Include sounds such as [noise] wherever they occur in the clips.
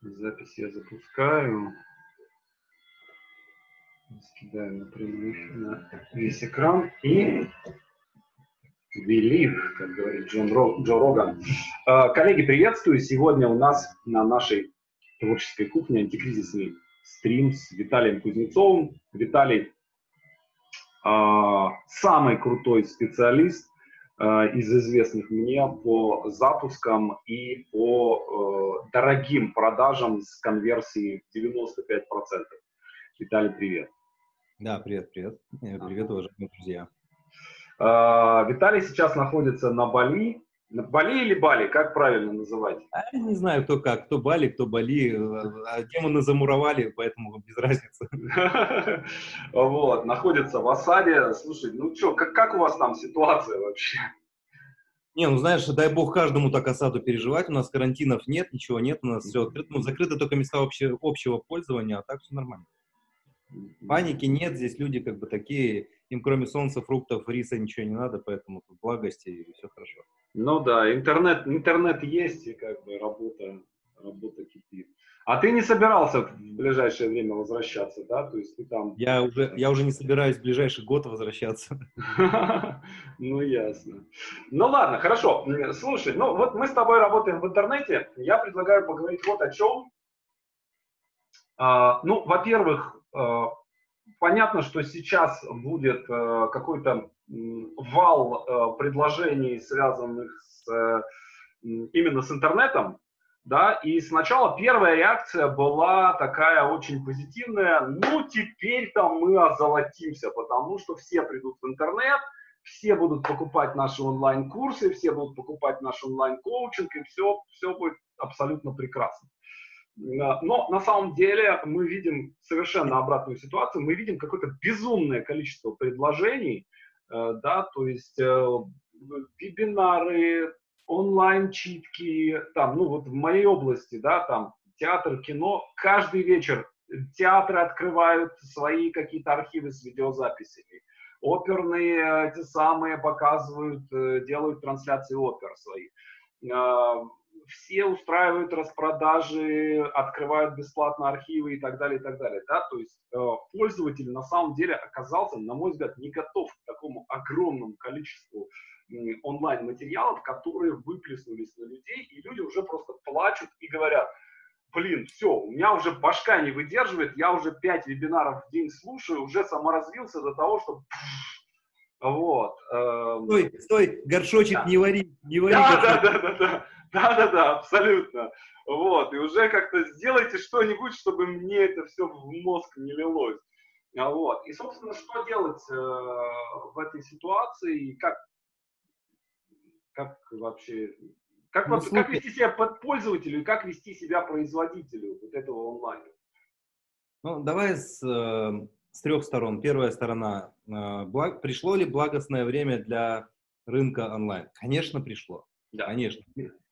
Запись я запускаю. Скидаю на прямой на весь экран. И Believe, как говорит Джон Ро, Джо Роган. А, коллеги, приветствую. Сегодня у нас на нашей творческой кухне антикризисный стрим с Виталием Кузнецовым. Виталий а, самый крутой специалист из известных мне по запускам и по э, дорогим продажам с конверсией 95%. Виталий, привет. Да, привет, привет. Э, привет, уважаемые друзья. Э, Виталий сейчас находится на Бали. На Бали или Бали, как правильно называть? А, не знаю, кто как, кто Бали, кто Бали. А демоны замуровали, поэтому без разницы. [laughs] Вот, находится в осаде. Слушай, ну что, как, как у вас там ситуация вообще? Не, ну знаешь, дай бог каждому так осаду переживать. У нас карантинов нет, ничего нет, у нас все открыто. Ну, закрыты только места общего, общего пользования, а так все нормально. Паники нет, здесь люди как бы такие, им кроме солнца, фруктов, риса ничего не надо, поэтому тут благости и все хорошо. Ну да, интернет, интернет есть, и как бы работа, работа кипит. А ты не собирался в ближайшее время возвращаться, да? То есть ты там... Я уже, я уже не собираюсь в ближайший год возвращаться. [laughs] Ну, ясно. Ну, ладно, хорошо. Слушай, ну вот мы с тобой работаем в интернете. Я предлагаю поговорить вот о чем. А, ну, во-первых, а, понятно, что сейчас будет а, какой-то вал предложений, связанных с, именно с интернетом да, и сначала первая реакция была такая очень позитивная, ну теперь там мы озолотимся, потому что все придут в интернет, все будут покупать наши онлайн-курсы, все будут покупать наш онлайн-коучинг, и все, все будет абсолютно прекрасно. Но на самом деле мы видим совершенно обратную ситуацию, мы видим какое-то безумное количество предложений, э, да, то есть э, вебинары, онлайн-читки, там, ну вот в моей области, да, там театр, кино, каждый вечер театры открывают свои какие-то архивы с видеозаписями. Оперные те самые показывают, э, делают трансляции опер свои. А, все устраивают распродажи, открывают бесплатно архивы и так далее, и так далее. Да? То есть э, пользователь на самом деле оказался, на мой взгляд, не готов к такому огромному количеству онлайн-материалов, которые выплеснулись на людей, и люди уже просто плачут и говорят, блин, все, у меня уже башка не выдерживает, я уже 5 вебинаров в день слушаю, уже саморазвился до того, что вот. Эм... Стой, стой, горшочек да. не вари, не вари. Да, да, да, да, да, да, да, да, абсолютно. Вот, и уже как-то сделайте что-нибудь, чтобы мне это все в мозг не лилось. Вот. И, собственно, что делать э, в этой ситуации, как как вообще, как, ну, как вести себя под пользователю и как вести себя производителю вот этого онлайна? Ну, давай с, э, с трех сторон. Первая сторона. Э, благ, пришло ли благостное время для рынка онлайн? Конечно, пришло. Да. Конечно.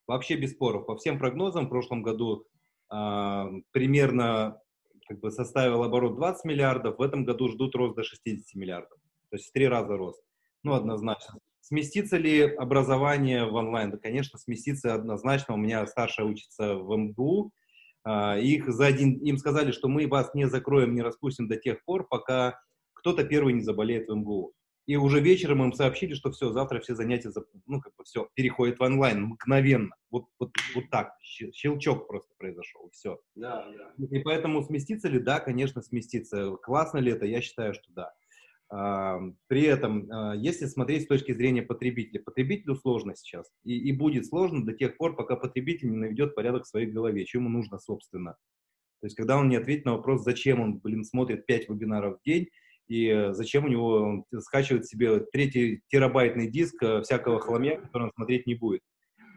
Вообще без споров. По всем прогнозам в прошлом году э, примерно как бы составил оборот 20 миллиардов, в этом году ждут рост до 60 миллиардов. То есть в три раза рост. Ну, однозначно. Сместится ли образование в онлайн? Да, конечно, сместится однозначно. У меня старшая учится в МГУ. А, их за один, им сказали, что мы вас не закроем, не распустим до тех пор, пока кто-то первый не заболеет в МГУ. И уже вечером им сообщили, что все, завтра все занятия, ну, как бы все, переходят в онлайн мгновенно. Вот, вот, вот так, щелчок просто произошел, все. Да, да. И поэтому сместится ли? Да, конечно, сместится. Классно ли это? Я считаю, что да. При этом, а, если смотреть с точки зрения потребителя, потребителю сложно сейчас. И, и будет сложно до тех пор, пока потребитель не наведет порядок в своей голове, что ему нужно, собственно. То есть, когда он не ответит на вопрос, зачем он, блин, смотрит 5 вебинаров в день, и э, зачем у него он скачивает себе третий терабайтный диск э, всякого хламя, который он смотреть не будет.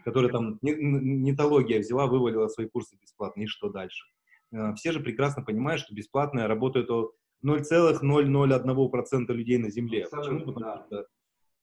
Который там нетология взяла, вывалила свои курсы бесплатно, и что дальше? Э, все же прекрасно понимают, что бесплатное работает 0,001% людей на Земле. Почему? Потому да. что,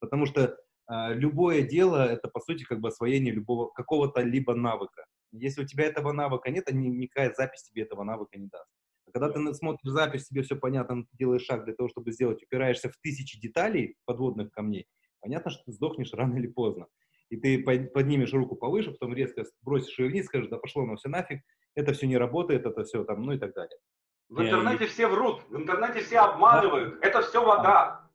потому что а, любое дело это по сути как бы освоение любого какого-то либо навыка. Если у тебя этого навыка нет, ни, никакая запись тебе этого навыка не даст. А когда ты смотришь запись, тебе все понятно, ты делаешь шаг для того, чтобы сделать, упираешься в тысячи деталей подводных камней, понятно, что ты сдохнешь рано или поздно. и ты поднимешь руку повыше, потом резко бросишь ее вниз, скажешь, да пошло оно все нафиг, это все не работает, это все там, ну и так далее. В интернете и... все врут, в интернете все обманывают, да. это все вода.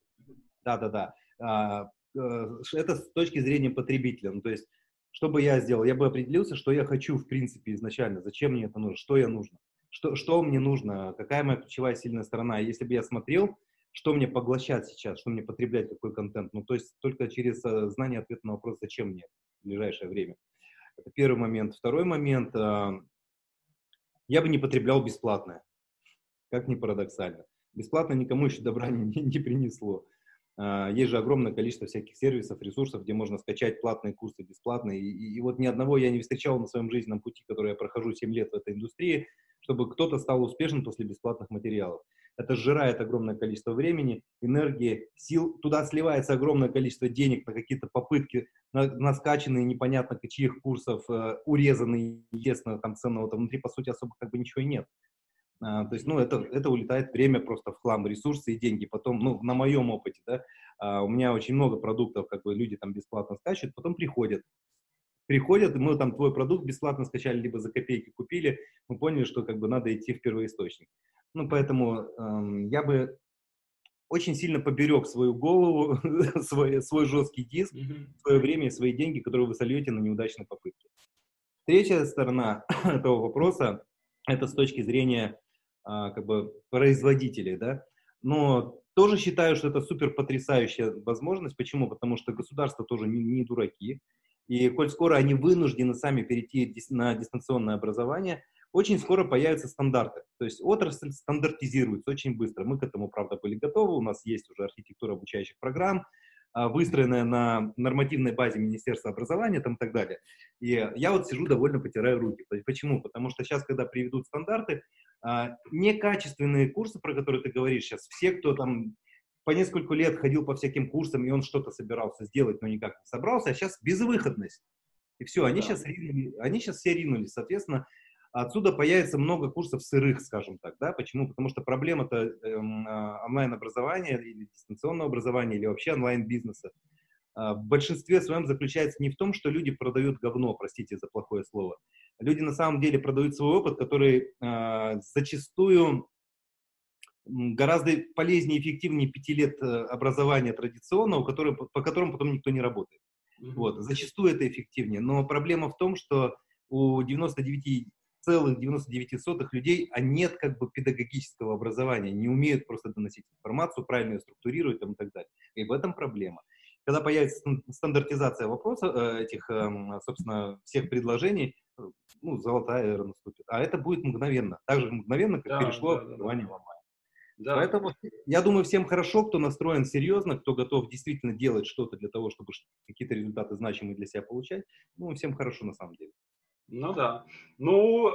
Да, да, да. А, э, это с точки зрения потребителя. Ну, то есть, что бы я сделал? Я бы определился, что я хочу, в принципе, изначально, зачем мне это нужно, что я нужно, что, что мне нужно, какая моя ключевая сильная сторона. Если бы я смотрел, что мне поглощать сейчас, что мне потреблять, какой контент. Ну, то есть только через э, знание ответа на вопрос, зачем мне в ближайшее время. Это первый момент. Второй момент. Э, я бы не потреблял бесплатное. Как ни парадоксально. Бесплатно никому еще добра [laughs] не, не принесло. А, есть же огромное количество всяких сервисов, ресурсов, где можно скачать платные курсы бесплатно. И, и, и вот ни одного я не встречал на своем жизненном пути, который я прохожу 7 лет в этой индустрии, чтобы кто-то стал успешным после бесплатных материалов. Это сжирает огромное количество времени, энергии, сил. Туда сливается огромное количество денег на какие-то попытки, на, на скачанные непонятно чьих курсов, э, урезанные, естественно, там ценного, там внутри, по сути, особо как бы ничего и нет. А, то есть, ну, это, это улетает время просто в хлам, ресурсы и деньги. Потом, ну, на моем опыте, да, а, у меня очень много продуктов, как бы люди там бесплатно скачивают, потом приходят. Приходят, мы там твой продукт бесплатно скачали, либо за копейки купили, мы поняли, что как бы надо идти в первоисточник. Ну, поэтому эм, я бы очень сильно поберег свою голову, [laughs] свой, свой жесткий диск, mm-hmm. свое время и свои деньги, которые вы сольете на неудачные попытки. Третья сторона [clears throat] этого вопроса – это с точки зрения как бы производителей, да, но тоже считаю, что это супер потрясающая возможность. Почему? Потому что государства тоже не, не дураки. И коль скоро они вынуждены сами перейти на дистанционное образование, очень скоро появятся стандарты. То есть отрасль стандартизируется очень быстро. Мы к этому, правда, были готовы. У нас есть уже архитектура обучающих программ. А, выстроенная на нормативной базе Министерства образования там, и так далее. И я вот сижу довольно потираю руки. Почему? Потому что сейчас, когда приведут стандарты, а, некачественные курсы, про которые ты говоришь сейчас, все, кто там по несколько лет ходил по всяким курсам, и он что-то собирался сделать, но никак не собрался, а сейчас безвыходность. И все, они, да. сейчас, ринули, они сейчас все ринулись. Соответственно, Отсюда появится много курсов сырых, скажем так, да, почему? Потому что проблема-то эм, а, онлайн-образования или дистанционного образования или вообще онлайн-бизнеса э, в большинстве своем заключается не в том, что люди продают говно, простите за плохое слово. Люди на самом деле продают свой опыт, который э, зачастую гораздо полезнее и эффективнее пяти лет э, образования традиционного, который, по которому потом никто не работает. Вот. Зачастую это эффективнее. Но проблема в том, что у 99 целых 99 сотых людей, а нет как бы педагогического образования, не умеют просто доносить информацию, правильно ее структурировать и так далее. И в этом проблема. Когда появится стандартизация вопросов, э, этих, эм, собственно, всех предложений, э, ну, золотая эра наступит. А это будет мгновенно. Так же мгновенно, как да, перешло да, образование да. в онлайн. Да. Поэтому я думаю, всем хорошо, кто настроен серьезно, кто готов действительно делать что-то для того, чтобы какие-то результаты значимые для себя получать. Ну, всем хорошо на самом деле. Ну да. Ну,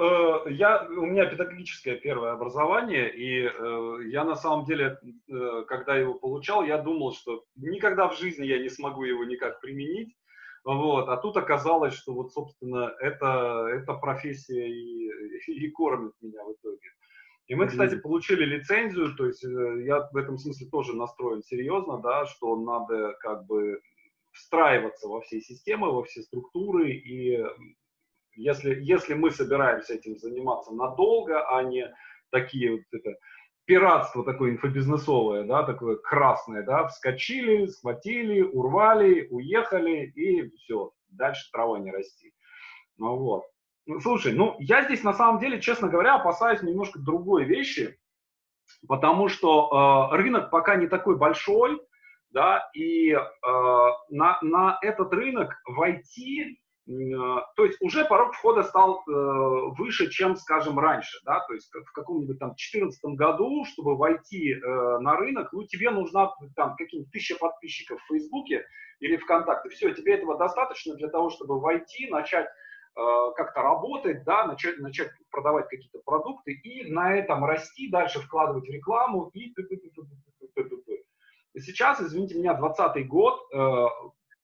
э, я, у меня педагогическое первое образование, и э, я на самом деле, э, когда его получал, я думал, что никогда в жизни я не смогу его никак применить. Вот. А тут оказалось, что вот, собственно, это, эта профессия и, и кормит меня в итоге. И мы, кстати, получили лицензию, то есть э, я в этом смысле тоже настроен серьезно, да, что надо как бы встраиваться во все системы, во все структуры и если, если мы собираемся этим заниматься надолго, а не такие вот это пиратство такое инфобизнесовое, да, такое красное, да, вскочили, схватили, урвали, уехали и все, дальше трава не расти. Ну вот. Ну, слушай, ну я здесь на самом деле, честно говоря, опасаюсь немножко другой вещи, потому что э, рынок пока не такой большой, да, и э, на, на этот рынок войти то есть уже порог входа стал э, выше, чем, скажем, раньше, да, то есть в каком-нибудь там 2014 году, чтобы войти э, на рынок, ну, тебе нужна там какие-нибудь тысяча подписчиков в Фейсбуке или ВКонтакте, все, тебе этого достаточно для того, чтобы войти, начать как-то работать, да, начать, начать продавать какие-то продукты и на этом расти, дальше вкладывать в рекламу и Сейчас, извините меня, 2020 год,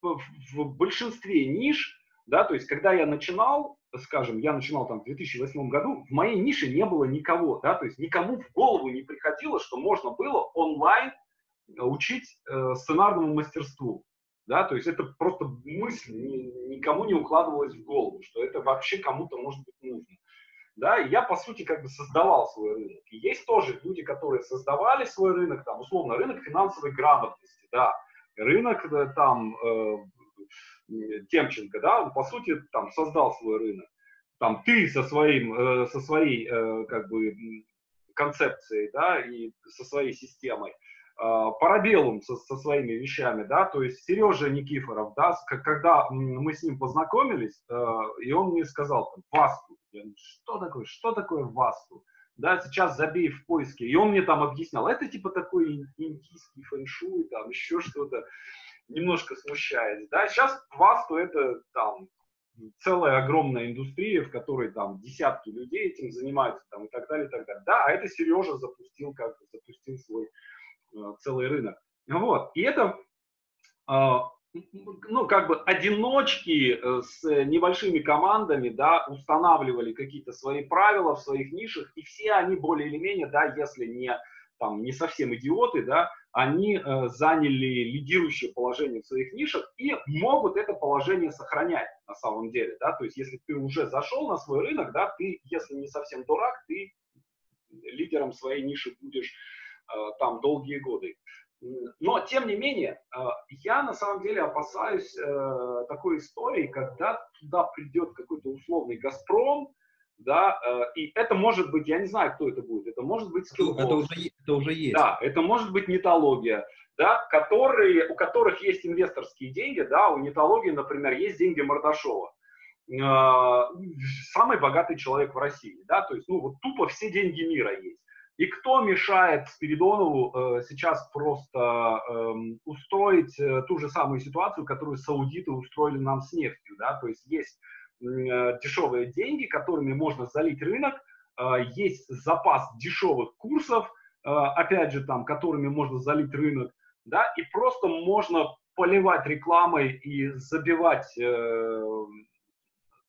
в большинстве ниш да, то есть, когда я начинал, скажем, я начинал там в 2008 году, в моей нише не было никого, да, то есть никому в голову не приходило, что можно было онлайн э, учить э, сценарному мастерству. Да, то есть это просто мысль никому не укладывалась в голову, что это вообще кому-то может быть нужно. Да, и я, по сути, как бы создавал свой рынок. И есть тоже люди, которые создавали свой рынок, там, условно, рынок финансовой грамотности, да, рынок э, там э, Темченко, да, он, по сути, там, создал свой рынок. Там, ты со своим, э, со своей, э, как бы, концепцией, да, и со своей системой, Парабеллум со, со своими вещами, да, то есть Сережа Никифоров, да, когда мы с ним познакомились, э, и он мне сказал, там, Васту, я говорю, что такое, что такое Васту, да, сейчас забей в поиске, и он мне там объяснял, это типа такой индийский фэншуй, там, еще что-то, немножко смущаясь, да, сейчас Васту это там целая огромная индустрия, в которой там десятки людей этим занимаются, там, и так далее, и так далее. Да, а это Сережа запустил, как запустил свой Э, целый рынок. Вот. И это, а, ну, как бы одиночки э, с небольшими командами, да, устанавливали какие-то свои правила в своих нишах, и все они более или менее, да, если не там не совсем идиоты, да, они э, заняли лидирующее положение в своих нишах и могут это положение сохранять на самом деле, да, то есть если ты уже зашел на свой рынок, да, ты, если не совсем дурак, ты лидером своей ниши будешь Э, там долгие годы. Но, тем не менее, э, я на самом деле опасаюсь э, такой истории, когда туда придет какой-то условный «Газпром», да, и это может быть, я не знаю, кто это будет, это может быть Skillbox. Это уже, это уже есть. Да, это может быть нетология, да, которые, у которых есть инвесторские деньги, да, у нетологии, например, есть деньги Мордашова самый богатый человек в России, да, то есть, ну, вот тупо все деньги мира есть. И кто мешает Спиридонову э, сейчас просто э, устроить э, ту же самую ситуацию, которую саудиты устроили нам с нефтью, да, то есть есть э, дешевые деньги, которыми можно залить рынок, э, есть запас дешевых курсов, э, опять же там, которыми можно залить рынок, да, и просто можно поливать рекламой и забивать э,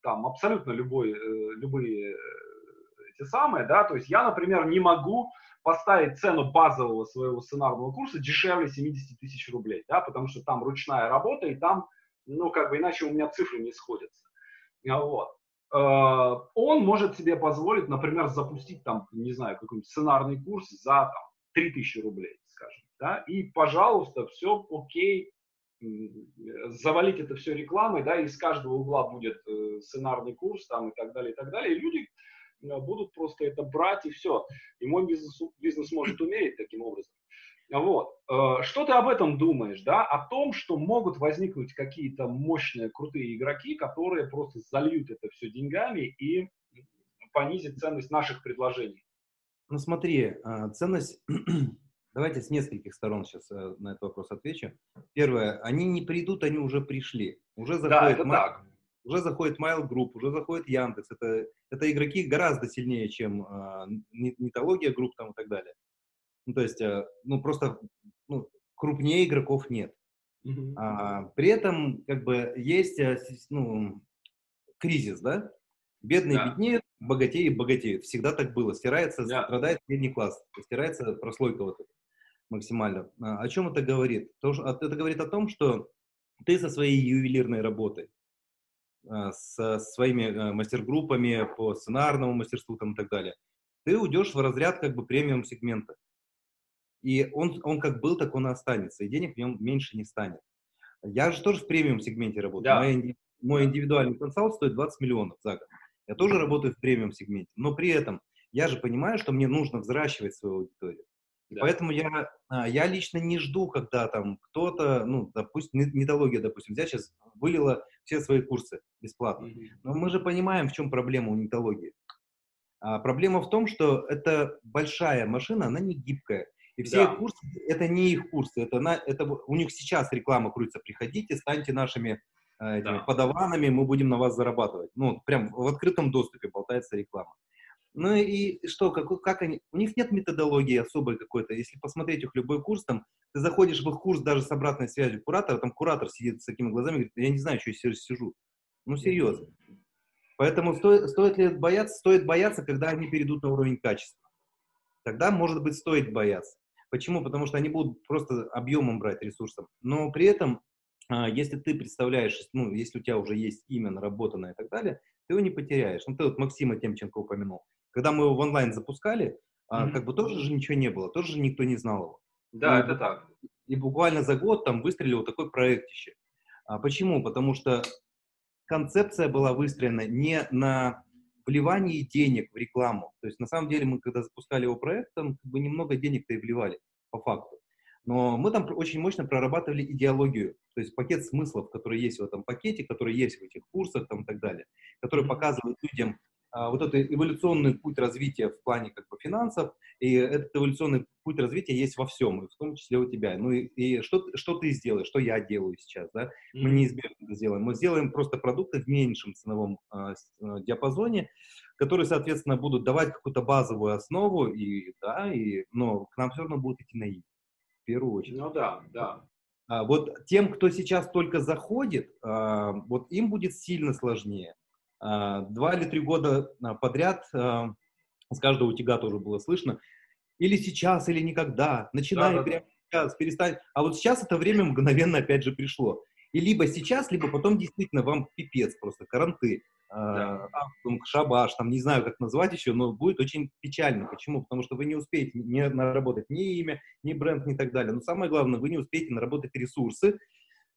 там абсолютно любой, э, любые те самые, да, то есть я, например, не могу поставить цену базового своего сценарного курса дешевле 70 тысяч рублей, да, потому что там ручная работа, и там, ну, как бы иначе у меня цифры не сходятся. А вот. Э, он может себе позволить, например, запустить там, не знаю, какой-нибудь сценарный курс за там, 3000 рублей, скажем, да, и, пожалуйста, все окей, завалить это все рекламой, да, из каждого угла будет э, сценарный курс там и так далее, и так далее. И люди Э, будут просто это брать и все. И мой бизнес, бизнес может умереть таким образом. Вот. Э, что ты об этом думаешь, да? О том, что могут возникнуть какие-то мощные, крутые игроки, которые просто зальют это все деньгами и понизят ценность наших предложений. Ну смотри, э, ценность, [clears throat] давайте с нескольких сторон сейчас на этот вопрос отвечу. Первое, они не придут, они уже пришли. Уже заходит да, так уже заходит Mail Group, уже заходит Яндекс. Это, это игроки гораздо сильнее, чем э, Нетология Групп там и так далее. Ну, то есть, э, ну, просто ну, крупнее игроков нет. Mm-hmm. А, при этом, как бы, есть, э, ну, кризис, да? Бедные да. беднеют, богатеи богатеют. Всегда так было. Стирается, да. страдает средний класс. Стирается прослойка вот эта максимально. А, о чем это говорит? То, что, это говорит о том, что ты со своей ювелирной работой Э, со своими э, мастер-группами по сценарному мастерству там, и так далее, ты уйдешь в разряд как бы премиум сегмента. И он, он как был, так он и останется, и денег в нем меньше не станет. Я же тоже в премиум сегменте работаю. Да. Мой, мой индивидуальный консалт стоит 20 миллионов за год. Я тоже работаю в премиум сегменте. Но при этом я же понимаю, что мне нужно взращивать свою аудиторию. Да. Поэтому я, а, я лично не жду, когда там кто-то, ну, допустим, нетология, допустим, взять сейчас вылила все свои курсы бесплатно. Но мы же понимаем, в чем проблема у нетологии. А проблема в том, что это большая машина, она не гибкая. И все да. их курсы, это не их курсы, это, на, это у них сейчас реклама крутится. Приходите, станьте нашими э, этими да. подаванами, мы будем на вас зарабатывать. Ну, прям в открытом доступе болтается реклама. Ну и что, как, как они, у них нет методологии особой какой-то. Если посмотреть их любой курс, там, ты заходишь в их курс даже с обратной связью куратора, там куратор сидит с такими глазами, говорит, я не знаю, что я сижу. Ну, серьезно. Поэтому стоит, стоит ли бояться? Стоит бояться, когда они перейдут на уровень качества. Тогда, может быть, стоит бояться. Почему? Потому что они будут просто объемом брать ресурсом. Но при этом а, если ты представляешь, ну, если у тебя уже есть имя наработанное и так далее, ты его не потеряешь. Ну, ты вот Максима Темченко упомянул. Когда мы его в онлайн запускали, mm-hmm. как бы тоже же ничего не было, тоже же никто не знал его. Да, и, это так. И буквально за год там выстрелил такой проектище. А почему? Потому что концепция была выстроена не на вливании денег в рекламу. То есть на самом деле мы, когда запускали его проект, там как бы немного денег-то и вливали, по факту. Но мы там очень мощно прорабатывали идеологию, то есть пакет смыслов, который есть в этом пакете, который есть в этих курсах там, и так далее, который показывает людям вот этот эволюционный путь развития в плане как бы финансов, и этот эволюционный путь развития есть во всем, в том числе у тебя. Ну и, и что, что ты сделаешь, что я делаю сейчас, да? Мы неизбежно это сделаем. Мы сделаем просто продукты в меньшем ценовом а, а, диапазоне, которые, соответственно, будут давать какую-то базовую основу, и, да, и, но к нам все равно будут идти на и, в первую очередь. Ну да, да. А, вот тем, кто сейчас только заходит, а, вот им будет сильно сложнее. А, два или три года а, подряд, а, с каждого утюга тоже было слышно, или сейчас, или никогда, начинай да, да, прямо сейчас, перестань. А вот сейчас это время мгновенно опять же пришло. И либо сейчас, либо потом действительно вам пипец просто, каранты, да. шабаш, там не знаю, как назвать еще, но будет очень печально. Почему? Потому что вы не успеете не наработать ни имя, ни бренд, ни так далее. Но самое главное, вы не успеете наработать ресурсы,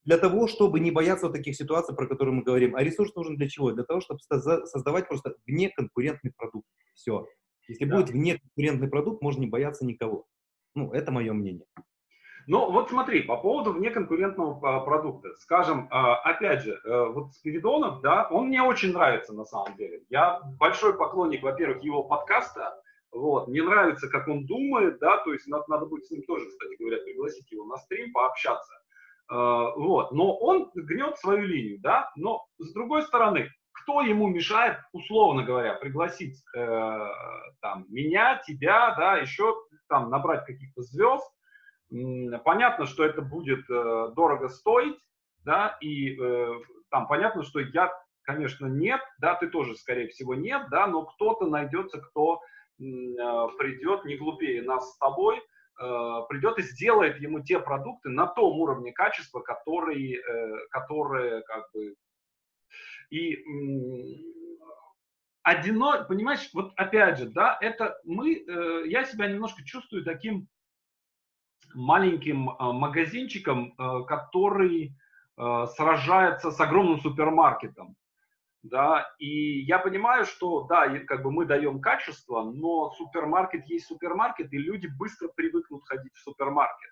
для того, чтобы не бояться вот таких ситуаций, про которые мы говорим. А ресурс нужен для чего? Для того, чтобы создавать просто внеконкурентный продукт. Все. Если да. будет внеконкурентный продукт, можно не бояться никого. Ну, это мое мнение. Ну, вот смотри, по поводу внеконкурентного а, продукта. Скажем, а, опять же, э, вот Спиридонов, да, он мне очень нравится на самом деле. Я большой поклонник, во-первых, его подкаста, вот, мне нравится, как он думает, да, то есть надо, надо будет с ним тоже, кстати говоря, пригласить его на стрим, пообщаться. Э, вот. Но он гнет свою линию, да, но с другой стороны, кто ему мешает, условно говоря, пригласить э, там, меня, тебя, да, еще там набрать каких-то звезд. Понятно, что это будет э, дорого стоить, да, и э, там понятно, что я, конечно, нет, да, ты тоже, скорее всего, нет, да, но кто-то найдется, кто э, придет не глупее нас с тобой, придет и сделает ему те продукты на том уровне качества, которые, э, которые как бы... И одино, понимаешь, вот опять же, да, это мы, э, я себя немножко чувствую таким маленьким магазинчиком, который сражается с огромным супермаркетом да, и я понимаю, что, да, как бы мы даем качество, но супермаркет есть супермаркет, и люди быстро привыкнут ходить в супермаркет,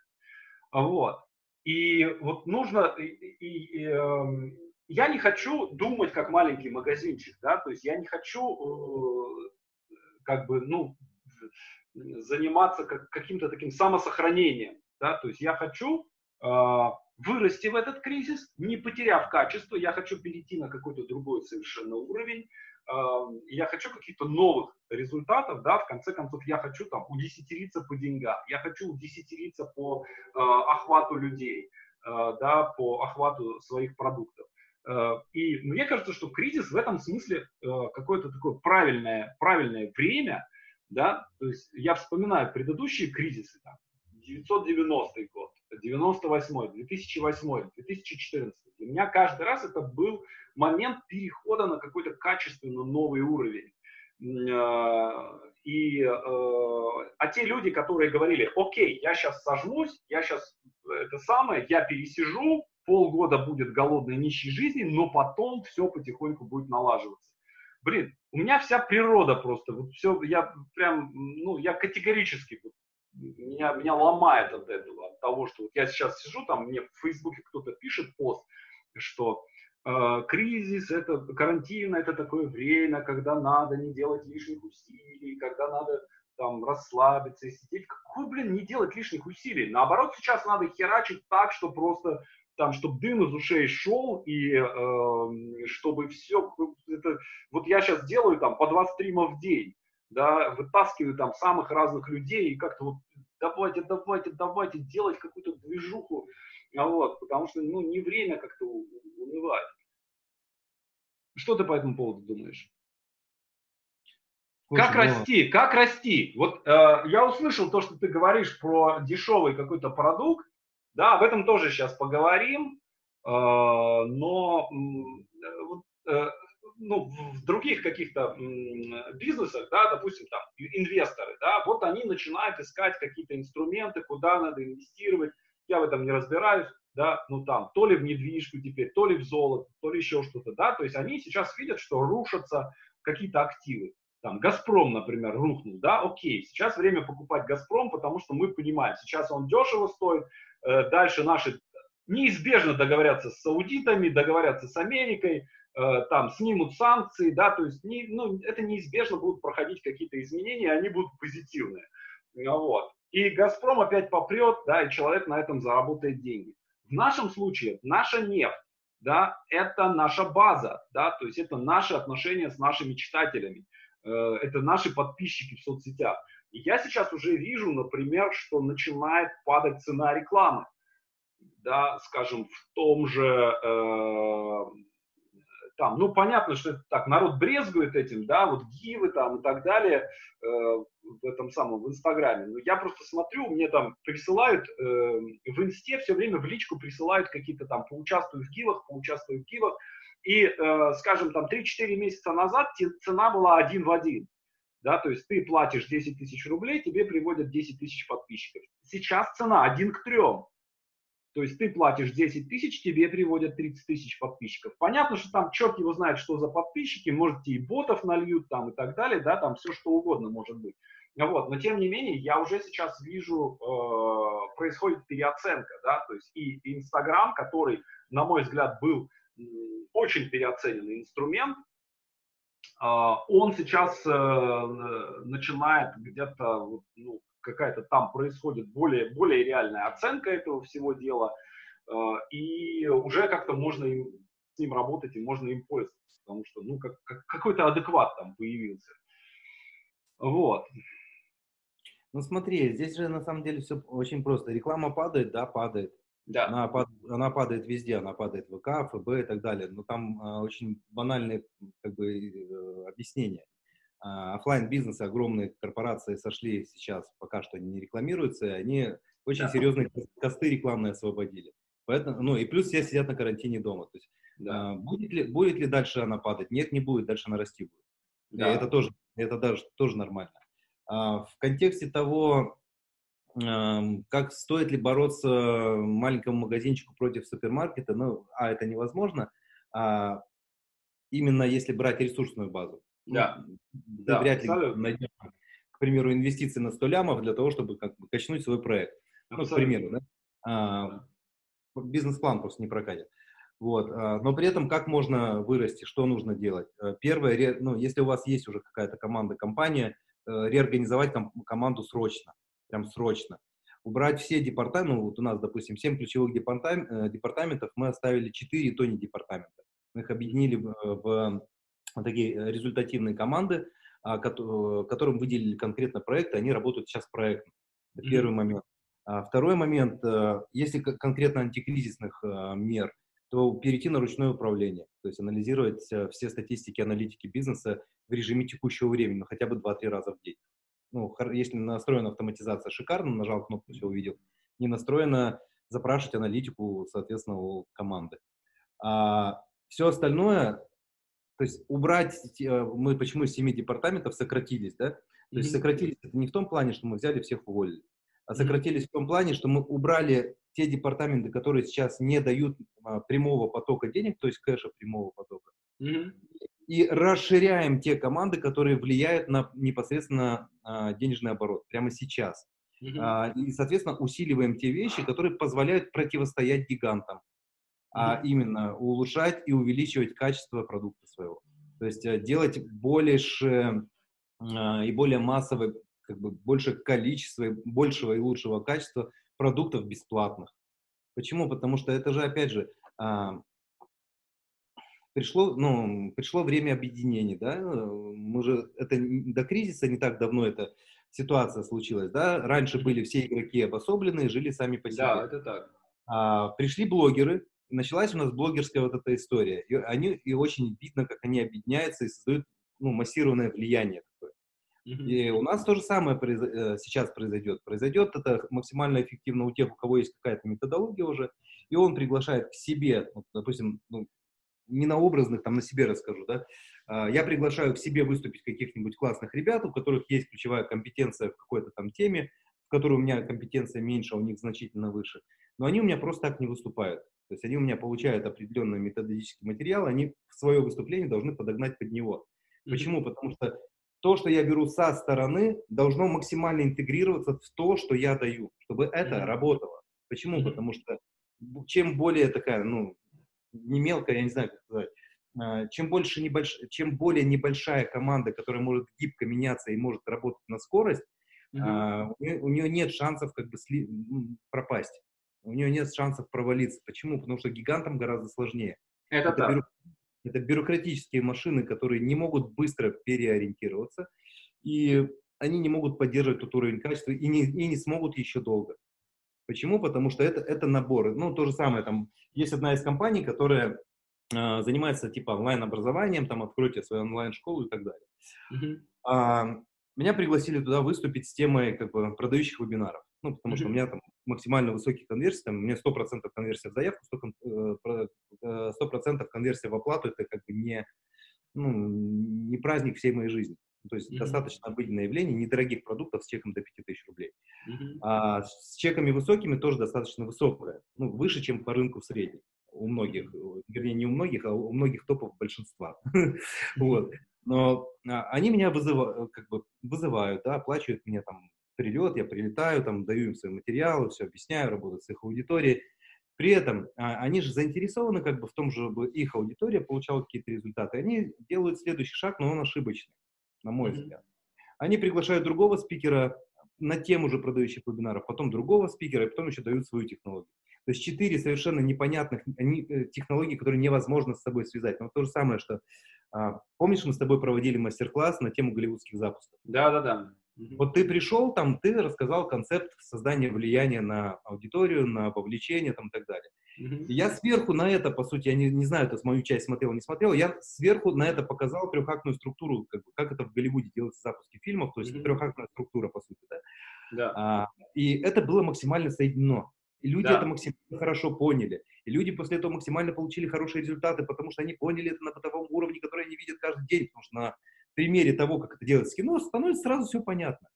вот, и вот нужно, и, и, и, э, я не хочу думать как маленький магазинчик, да, то есть я не хочу, э, как бы, ну, заниматься как, каким-то таким самосохранением, да, то есть я хочу э, вырасти в этот кризис, не потеряв качество, я хочу перейти на какой-то другой совершенно уровень, я хочу каких-то новых результатов, да, в конце концов, я хочу там удесятериться по деньгам, я хочу удесятериться по э, охвату людей, э, да, по охвату своих продуктов. Э, и мне кажется, что кризис в этом смысле какое-то такое правильное, правильное время, да, то есть я вспоминаю предыдущие кризисы, там, 990 год, 98 2008 2014 Для меня каждый раз это был момент перехода на какой-то качественно новый уровень. Э, и, э, а те люди, которые говорили, окей, я сейчас сожмусь, я сейчас это самое, я пересижу, полгода будет голодной нищей жизни, но потом все потихоньку будет налаживаться. Блин, у меня вся природа просто, вот все, я прям, ну, я категорически меня, меня ломает от этого, того, что вот я сейчас сижу, там мне в Фейсбуке кто-то пишет пост, что э, кризис, это карантин, это такое время, когда надо не делать лишних усилий, когда надо там расслабиться и сидеть. Какой, блин, не делать лишних усилий? Наоборот, сейчас надо херачить так, что просто там, чтобы дым из ушей шел, и э, чтобы все, это, вот я сейчас делаю там по два стрима в день, да, вытаскиваю там самых разных людей и как-то вот давайте, давайте, давайте делать какую-то движуху, а вот, потому что, ну, не время как-то унывать. Что ты по этому поводу думаешь? Слушай, как ну... расти? Как расти? Вот э, я услышал то, что ты говоришь про дешевый какой-то продукт, да, об этом тоже сейчас поговорим. но ну, в других каких-то бизнесах, да, допустим, там, инвесторы, да, вот они начинают искать какие-то инструменты, куда надо инвестировать, я в этом не разбираюсь, да, ну там, то ли в недвижку теперь, то ли в золото, то ли еще что-то, да, то есть они сейчас видят, что рушатся какие-то активы. Там, Газпром, например, рухнул, да, окей, сейчас время покупать Газпром, потому что мы понимаем, сейчас он дешево стоит, э, дальше наши неизбежно договорятся с саудитами, договорятся с Америкой, там снимут санкции, да, то есть не, ну, это неизбежно будут проходить какие-то изменения, они будут позитивные. Вот. И Газпром опять попрет, да, и человек на этом заработает деньги. В нашем случае наша нефть, да, это наша база, да, то есть это наши отношения с нашими читателями, э, это наши подписчики в соцсетях. И я сейчас уже вижу, например, что начинает падать цена рекламы, да, скажем, в том же э, там, ну, понятно, что это так, народ брезгует этим, да, вот гивы там и так далее э, в этом самом, в Инстаграме. Но я просто смотрю, мне там присылают, э, в Инсте все время в личку присылают какие-то там, поучаствую в гивах, поучаствую в гивах. И, э, скажем, там 3-4 месяца назад цена была один в один. Да, то есть ты платишь 10 тысяч рублей, тебе приводят 10 тысяч подписчиков. Сейчас цена один к трем. То есть ты платишь 10 тысяч, тебе приводят 30 тысяч подписчиков. Понятно, что там черт его знает, что за подписчики, может и ботов нальют там и так далее, да, там все что угодно может быть. Вот, но тем не менее, я уже сейчас вижу, э, происходит переоценка, да, то есть и Инстаграм, который, на мой взгляд, был очень переоцененный инструмент, э, он сейчас э, начинает где-то, ну, какая-то там происходит более, более реальная оценка этого всего дела, э, и уже как-то можно им, с ним работать и можно им пользоваться, потому что, ну, как, как, какой-то адекват там появился. Вот. Ну смотри, здесь же на самом деле все очень просто. Реклама падает, да, падает. Да. Она, пад, она падает везде, она падает в ВК, ФБ и так далее. Но там э, очень банальные как бы, э, объяснения. А, офлайн бизнесы, огромные корпорации сошли сейчас, пока что они не рекламируются, они очень да. серьезные косты рекламные освободили. Поэтому, ну и плюс все сидят на карантине дома. То есть, да. а, будет, ли, будет ли дальше она падать? Нет, не будет, дальше она расти будет. Да. И это тоже, это даже тоже нормально. А, в контексте того, как стоит ли бороться маленькому магазинчику против супермаркета, ну, а, это невозможно, а именно если брать ресурсную базу. Да. да, вряд ли найдем, к примеру, инвестиции на 100 лямов для того, чтобы как бы качнуть свой проект. Ну, к примеру, да? А, бизнес-план просто не прокатит. Вот. А, но при этом как можно вырасти, что нужно делать? А, первое, ну, если у вас есть уже какая-то команда, компания, э, реорганизовать ком- команду срочно, прям срочно. Убрать все департаменты, ну, вот у нас, допустим, 7 ключевых департам- э, департаментов, мы оставили 4, то не департамента. Мы их объединили в, в такие э, результативные команды, а, которым выделили конкретно проекты, они работают сейчас проектно. Это первый момент. А второй момент, э, если конкретно антикризисных э, мер, то перейти на ручное управление, то есть анализировать все статистики аналитики бизнеса в режиме текущего времени, ну, хотя бы 2-3 раза в день. Ну, если настроена автоматизация шикарно, нажал кнопку, все увидел. Не настроена запрашивать аналитику, соответственно, у команды. А все остальное то есть убрать, э, мы почему из семи департаментов сократились, да? То есть сократились это не в том плане, что мы взяли всех уволили, а сократились в том плане, что мы убрали те департаменты, которые сейчас не дают а, прямого потока денег, то есть кэша прямого потока, mm-hmm. и расширяем те команды, которые влияют на непосредственно а, денежный оборот прямо сейчас. Mm-hmm. А, и, соответственно, усиливаем те вещи, которые позволяют противостоять гигантам а именно улучшать и увеличивать качество продукта своего. То есть э, делать больше а, и более массовое, как бы больше количества, большего и лучшего качества продуктов бесплатных. Почему? Потому что это же, опять же, а, пришло, ну, пришло время объединений, да, мы же, это до кризиса не так давно эта ситуация случилась, да, раньше были все игроки обособленные, жили сами по себе. Да, это так. А, пришли блогеры, началась у нас блогерская вот эта история. И они, и очень видно, как они объединяются и создают ну, массированное влияние такое. Mm-hmm. И у нас то же самое произ... Э, сейчас произойдет. Произойдет это максимально эффективно у тех, у кого есть какая-то методология уже, и он приглашает к себе, вот, допустим, ну, не на образных, там на себе расскажу, да, а, я приглашаю к себе выступить каких-нибудь классных ребят, у которых есть ключевая компетенция в какой-то там теме, в которой у меня компетенция меньше, а у них значительно выше, но они у меня просто так не выступают. То есть они у меня получают определенный методический материал, они свое выступление должны подогнать под него. Почему? Потому что то, что я беру со стороны, должно максимально интегрироваться в то, что я даю, чтобы это mm-hmm. работало. Почему? Mm-hmm. Потому что чем более такая, ну, не мелкая, я не знаю, как сказать, а, чем больше небольш... чем более небольшая команда, которая может гибко меняться и может работать на скорость, mm-hmm. а, у, нее, у нее нет шансов как бы сли... пропасть. У нее нет шансов провалиться. Почему? Потому что гигантам гораздо сложнее. Это, это так. Это бюрократические машины, которые не могут быстро переориентироваться, и они не могут поддерживать тот уровень качества и не, и не смогут еще долго. Почему? Потому что это, это наборы. Ну, то же самое, там, есть одна из компаний, которая э, занимается, типа, онлайн-образованием, там, откройте свою онлайн-школу и так далее. Mm-hmm. А, меня пригласили туда выступить с темой, как бы, продающих вебинаров. Ну, потому mm-hmm. что у меня там максимально высокий конверсия, там, у меня 100% конверсия в заявку, 100%, 100% э, конверсия в оплату, это как бы не, ну, не праздник всей моей жизни. То есть mm-hmm. достаточно обыденное явление недорогих продуктов с чеком до 5000 рублей. Mm-hmm. А с чеками высокими тоже достаточно высокое, ну, выше, чем по рынку в среднем у многих, вернее, не у многих, а у многих топов большинства. [laughs] вот. Но а, они меня вызывают, как бы вызывают, да, оплачивают мне там прилет, я прилетаю, там, даю им свои материалы, все объясняю, работаю с их аудиторией. При этом а, они же заинтересованы как бы в том, чтобы их аудитория получала какие-то результаты. Они делают следующий шаг, но он ошибочный, на мой mm-hmm. взгляд. Они приглашают другого спикера на тему же продающих вебинаров, потом другого спикера, и потом еще дают свою технологию. То есть четыре совершенно непонятных э, технологий, которые невозможно с собой связать. Но то же самое, что а, помнишь, мы с тобой проводили мастер-класс на тему голливудских запусков? Да, да, да. Вот ты пришел, там, ты рассказал концепт создания влияния на аудиторию, на вовлечение там, и так далее. Mm-hmm. Я сверху на это, по сути, я не, не знаю, это с мою часть смотрел, не смотрел, я сверху на это показал трехактную структуру, как, как это в Голливуде делается запуски фильмов, то есть mm-hmm. трехактная структура, по сути, да. да. А, и это было максимально соединено. И люди да. это максимально хорошо поняли. И люди после этого максимально получили хорошие результаты, потому что они поняли это на бытовом уровне, который они видят каждый день, потому что на примере того, как это делается в кино, становится сразу все понятно.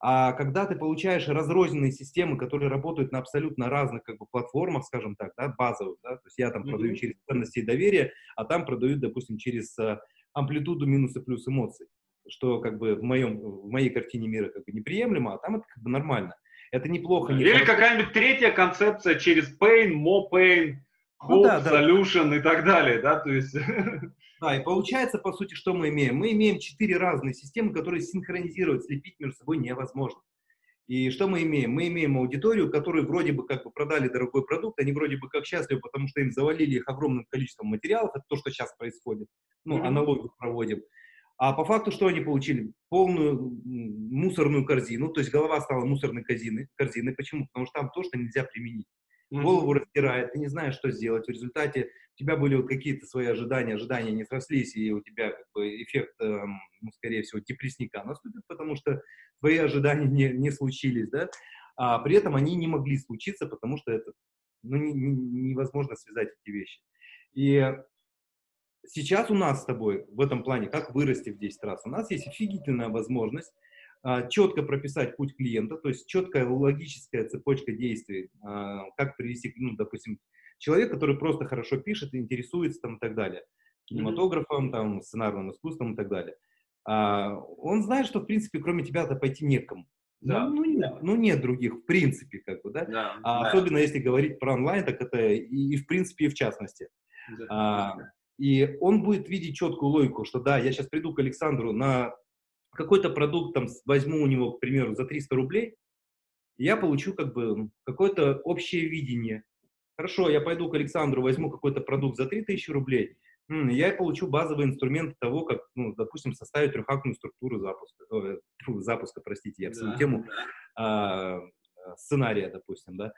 А когда ты получаешь разрозненные системы, которые работают на абсолютно разных как бы, платформах, скажем так, да, базовых, да, то есть я там mm-hmm. продаю через ценности и доверие, а там продают, допустим, через а, амплитуду минус и плюс эмоций, что как бы в, моем, в моей картине мира как бы неприемлемо, а там это как бы нормально. Это неплохо. Не Или какая-нибудь третья концепция через pain, more pain, hope, ну, да, solution да. и так далее, да, то есть... [laughs] Да, и получается, по сути, что мы имеем? Мы имеем четыре разные системы, которые синхронизировать, слепить между собой невозможно. И что мы имеем? Мы имеем аудиторию, которые вроде бы как бы продали дорогой продукт, они вроде бы как счастливы, потому что им завалили их огромным количеством материалов, это то, что сейчас происходит, ну, mm-hmm. аналогию проводим. А по факту что они получили? Полную мусорную корзину, то есть голова стала мусорной корзиной. корзиной. Почему? Потому что там то, что нельзя применить голову растирает, ты не знаешь, что сделать. В результате у тебя были вот какие-то свои ожидания, ожидания не срослись, и у тебя как бы эффект, э, ну, скорее всего, депрессника наступит, потому что твои ожидания не, не случились, да, а при этом они не могли случиться, потому что это, ну, не, не, невозможно связать эти вещи. И сейчас у нас с тобой в этом плане, как вырасти в 10 раз, у нас есть офигительная возможность а, четко прописать путь клиента, то есть четкая логическая цепочка действий, а, как привести, ну, допустим, человек, который просто хорошо пишет, интересуется там и так далее, кинематографом, там, сценарным искусством и так далее. А, он знает, что, в принципе, кроме тебя-то пойти некому. Да. Ну, ну, нет, ну, нет других, в принципе, как бы, да? да, а, да. Особенно если говорить про онлайн, так это и, и в принципе, и в частности. Да. А, и он будет видеть четкую логику, что да, я сейчас приду к Александру на какой-то продукт там возьму у него, к примеру, за 300 рублей, я получу как бы какое-то общее видение. Хорошо, я пойду к Александру, возьму какой-то продукт за 3000 рублей, я получу базовый инструмент того, как, ну, допустим, составить трехактную структуру запуска, э, запуска, простите, я всю да, тему э, сценария, допустим, да,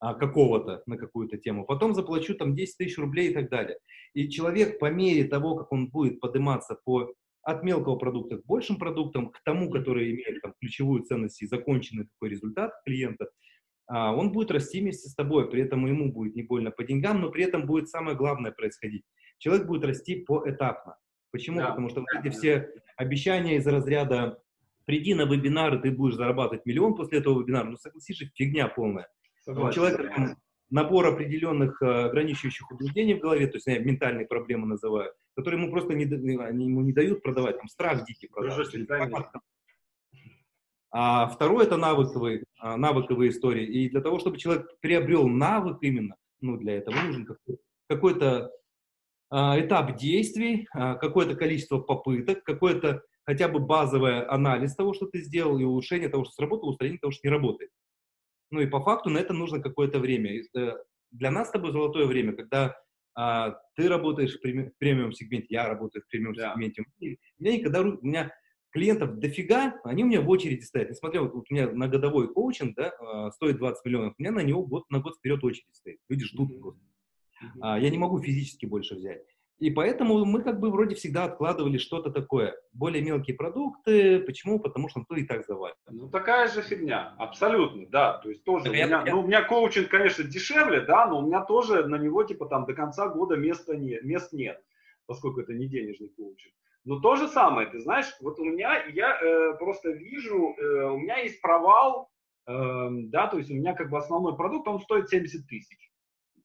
а, какого-то на какую-то тему. Потом заплачу там 10 тысяч рублей и так далее. И человек по мере того, как он будет подниматься по от мелкого продукта к большим продуктам, к тому, который имеет там, ключевую ценность и законченный такой результат клиента, а, он будет расти вместе с тобой, при этом ему будет не больно по деньгам, но при этом будет самое главное происходить. Человек будет расти поэтапно. Почему? Да. Потому что вот эти все обещания из разряда приди на вебинар, и ты будешь зарабатывать миллион после этого вебинара, ну согласись же, фигня полная. Согласен. У человека там, набор определенных э, ограничивающих убеждений в голове, то есть я ментальные проблемы называю, которые ему просто не, они ему не дают продавать, там страх дикий продавать. А второе это навыковые, а, навыковые истории. И для того, чтобы человек приобрел навык именно, ну, для этого нужен какой-то а, этап действий, а, какое-то количество попыток, какое-то хотя бы базовый анализ того, что ты сделал, и улучшение того, что сработало, устранение того, что не работает. Ну и по факту на это нужно какое-то время. Э, для нас с тобой золотое время, когда а, ты работаешь в премиум-сегменте, я работаю в премиум-сегменте. Да. У меня никогда, у меня клиентов дофига, они у меня в очереди стоят. Несмотря, вот, у меня на годовой коучинг, да, а, стоит 20 миллионов, у меня на него год на год вперед очередь стоит. Люди ждут просто. Mm-hmm. А, я не могу физически больше взять. И поэтому мы как бы вроде всегда откладывали что-то такое. Более мелкие продукты. Почему? Потому что он то и так завалит. Ну, такая же фигня. Абсолютно, да. То есть тоже у меня, я... ну, у меня коучинг, конечно, дешевле, да, но у меня тоже на него типа там до конца года места не, мест нет, поскольку это не денежный коучинг. Но то же самое, ты знаешь, вот у меня, я э, просто вижу, э, у меня есть провал, э, да, то есть у меня как бы основной продукт, он стоит 70 тысяч,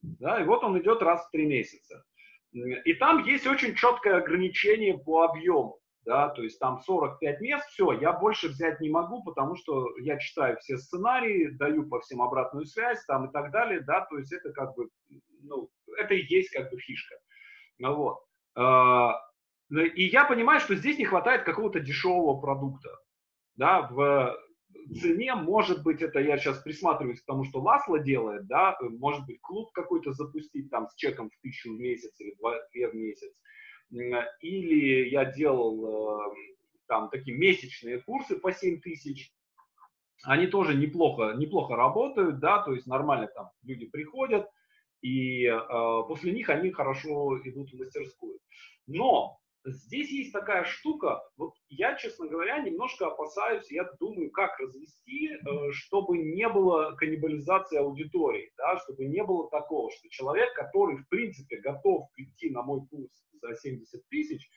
да, и вот он идет раз в три месяца. И там есть очень четкое ограничение по объему, да, то есть там 45 мест, все, я больше взять не могу, потому что я читаю все сценарии, даю по всем обратную связь там и так далее, да, то есть это как бы, ну, это и есть как бы фишка. Вот. А, и я понимаю, что здесь не хватает какого-то дешевого продукта. Да, в цене, может быть, это я сейчас присматриваюсь к тому, что Ласло делает, да, может быть, клуб какой-то запустить там с чеком в тысячу в месяц или два, две в месяц. Или я делал э, там такие месячные курсы по 7 тысяч. Они тоже неплохо, неплохо работают, да, то есть нормально там люди приходят, и э, после них они хорошо идут в мастерскую. Но Здесь есть такая штука, вот я, честно говоря, немножко опасаюсь, я думаю, как развести, э, чтобы не было каннибализации аудитории, да, чтобы не было такого, что человек, который, в принципе, готов прийти на мой курс за 70 тысяч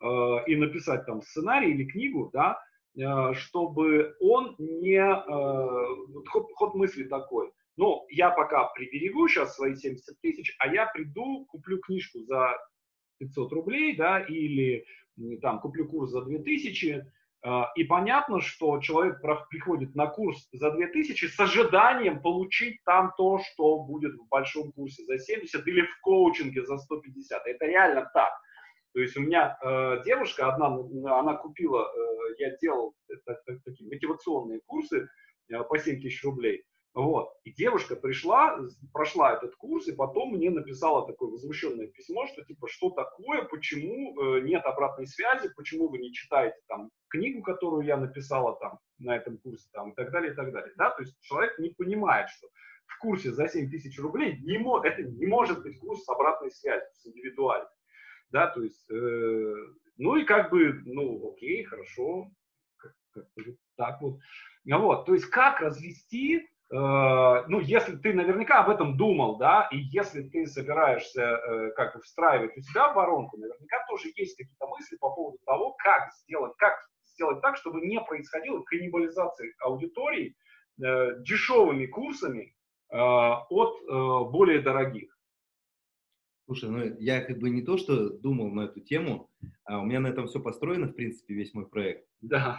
э, и написать там сценарий или книгу, да, э, чтобы он не... Э, ход, ход мысли такой, ну, я пока приберегу сейчас свои 70 тысяч, а я приду, куплю книжку за 500 рублей, да, или там куплю курс за 2000, а, и понятно, что человек приходит на курс за 2000 с ожиданием получить там то, что будет в большом курсе за 70 или в коучинге за 150. Это реально так. То есть у меня э, девушка одна, она купила, э, я делал это, такие мотивационные курсы э, по 7 тысяч рублей. Вот. И девушка пришла, прошла этот курс, и потом мне написала такое возмущенное письмо, что типа, что такое, почему э, нет обратной связи, почему вы не читаете там книгу, которую я написала там на этом курсе, там, и так далее, и так далее. Да? То есть человек не понимает, что в курсе за 7 тысяч рублей не мо- это не может быть курс с обратной связью, с индивидуальной. Да, то есть, э, ну и как бы, ну окей, хорошо, как, как, так вот. Вот, то есть как развести ну, если ты наверняка об этом думал, да, и если ты собираешься э, как бы встраивать у себя в воронку, наверняка тоже есть какие-то мысли по поводу того, как сделать, как сделать так, чтобы не происходило каннибализации аудитории э, дешевыми курсами э, от э, более дорогих. Слушай, ну я как бы не то, что думал на эту тему, а у меня на этом все построено, в принципе, весь мой проект. Да.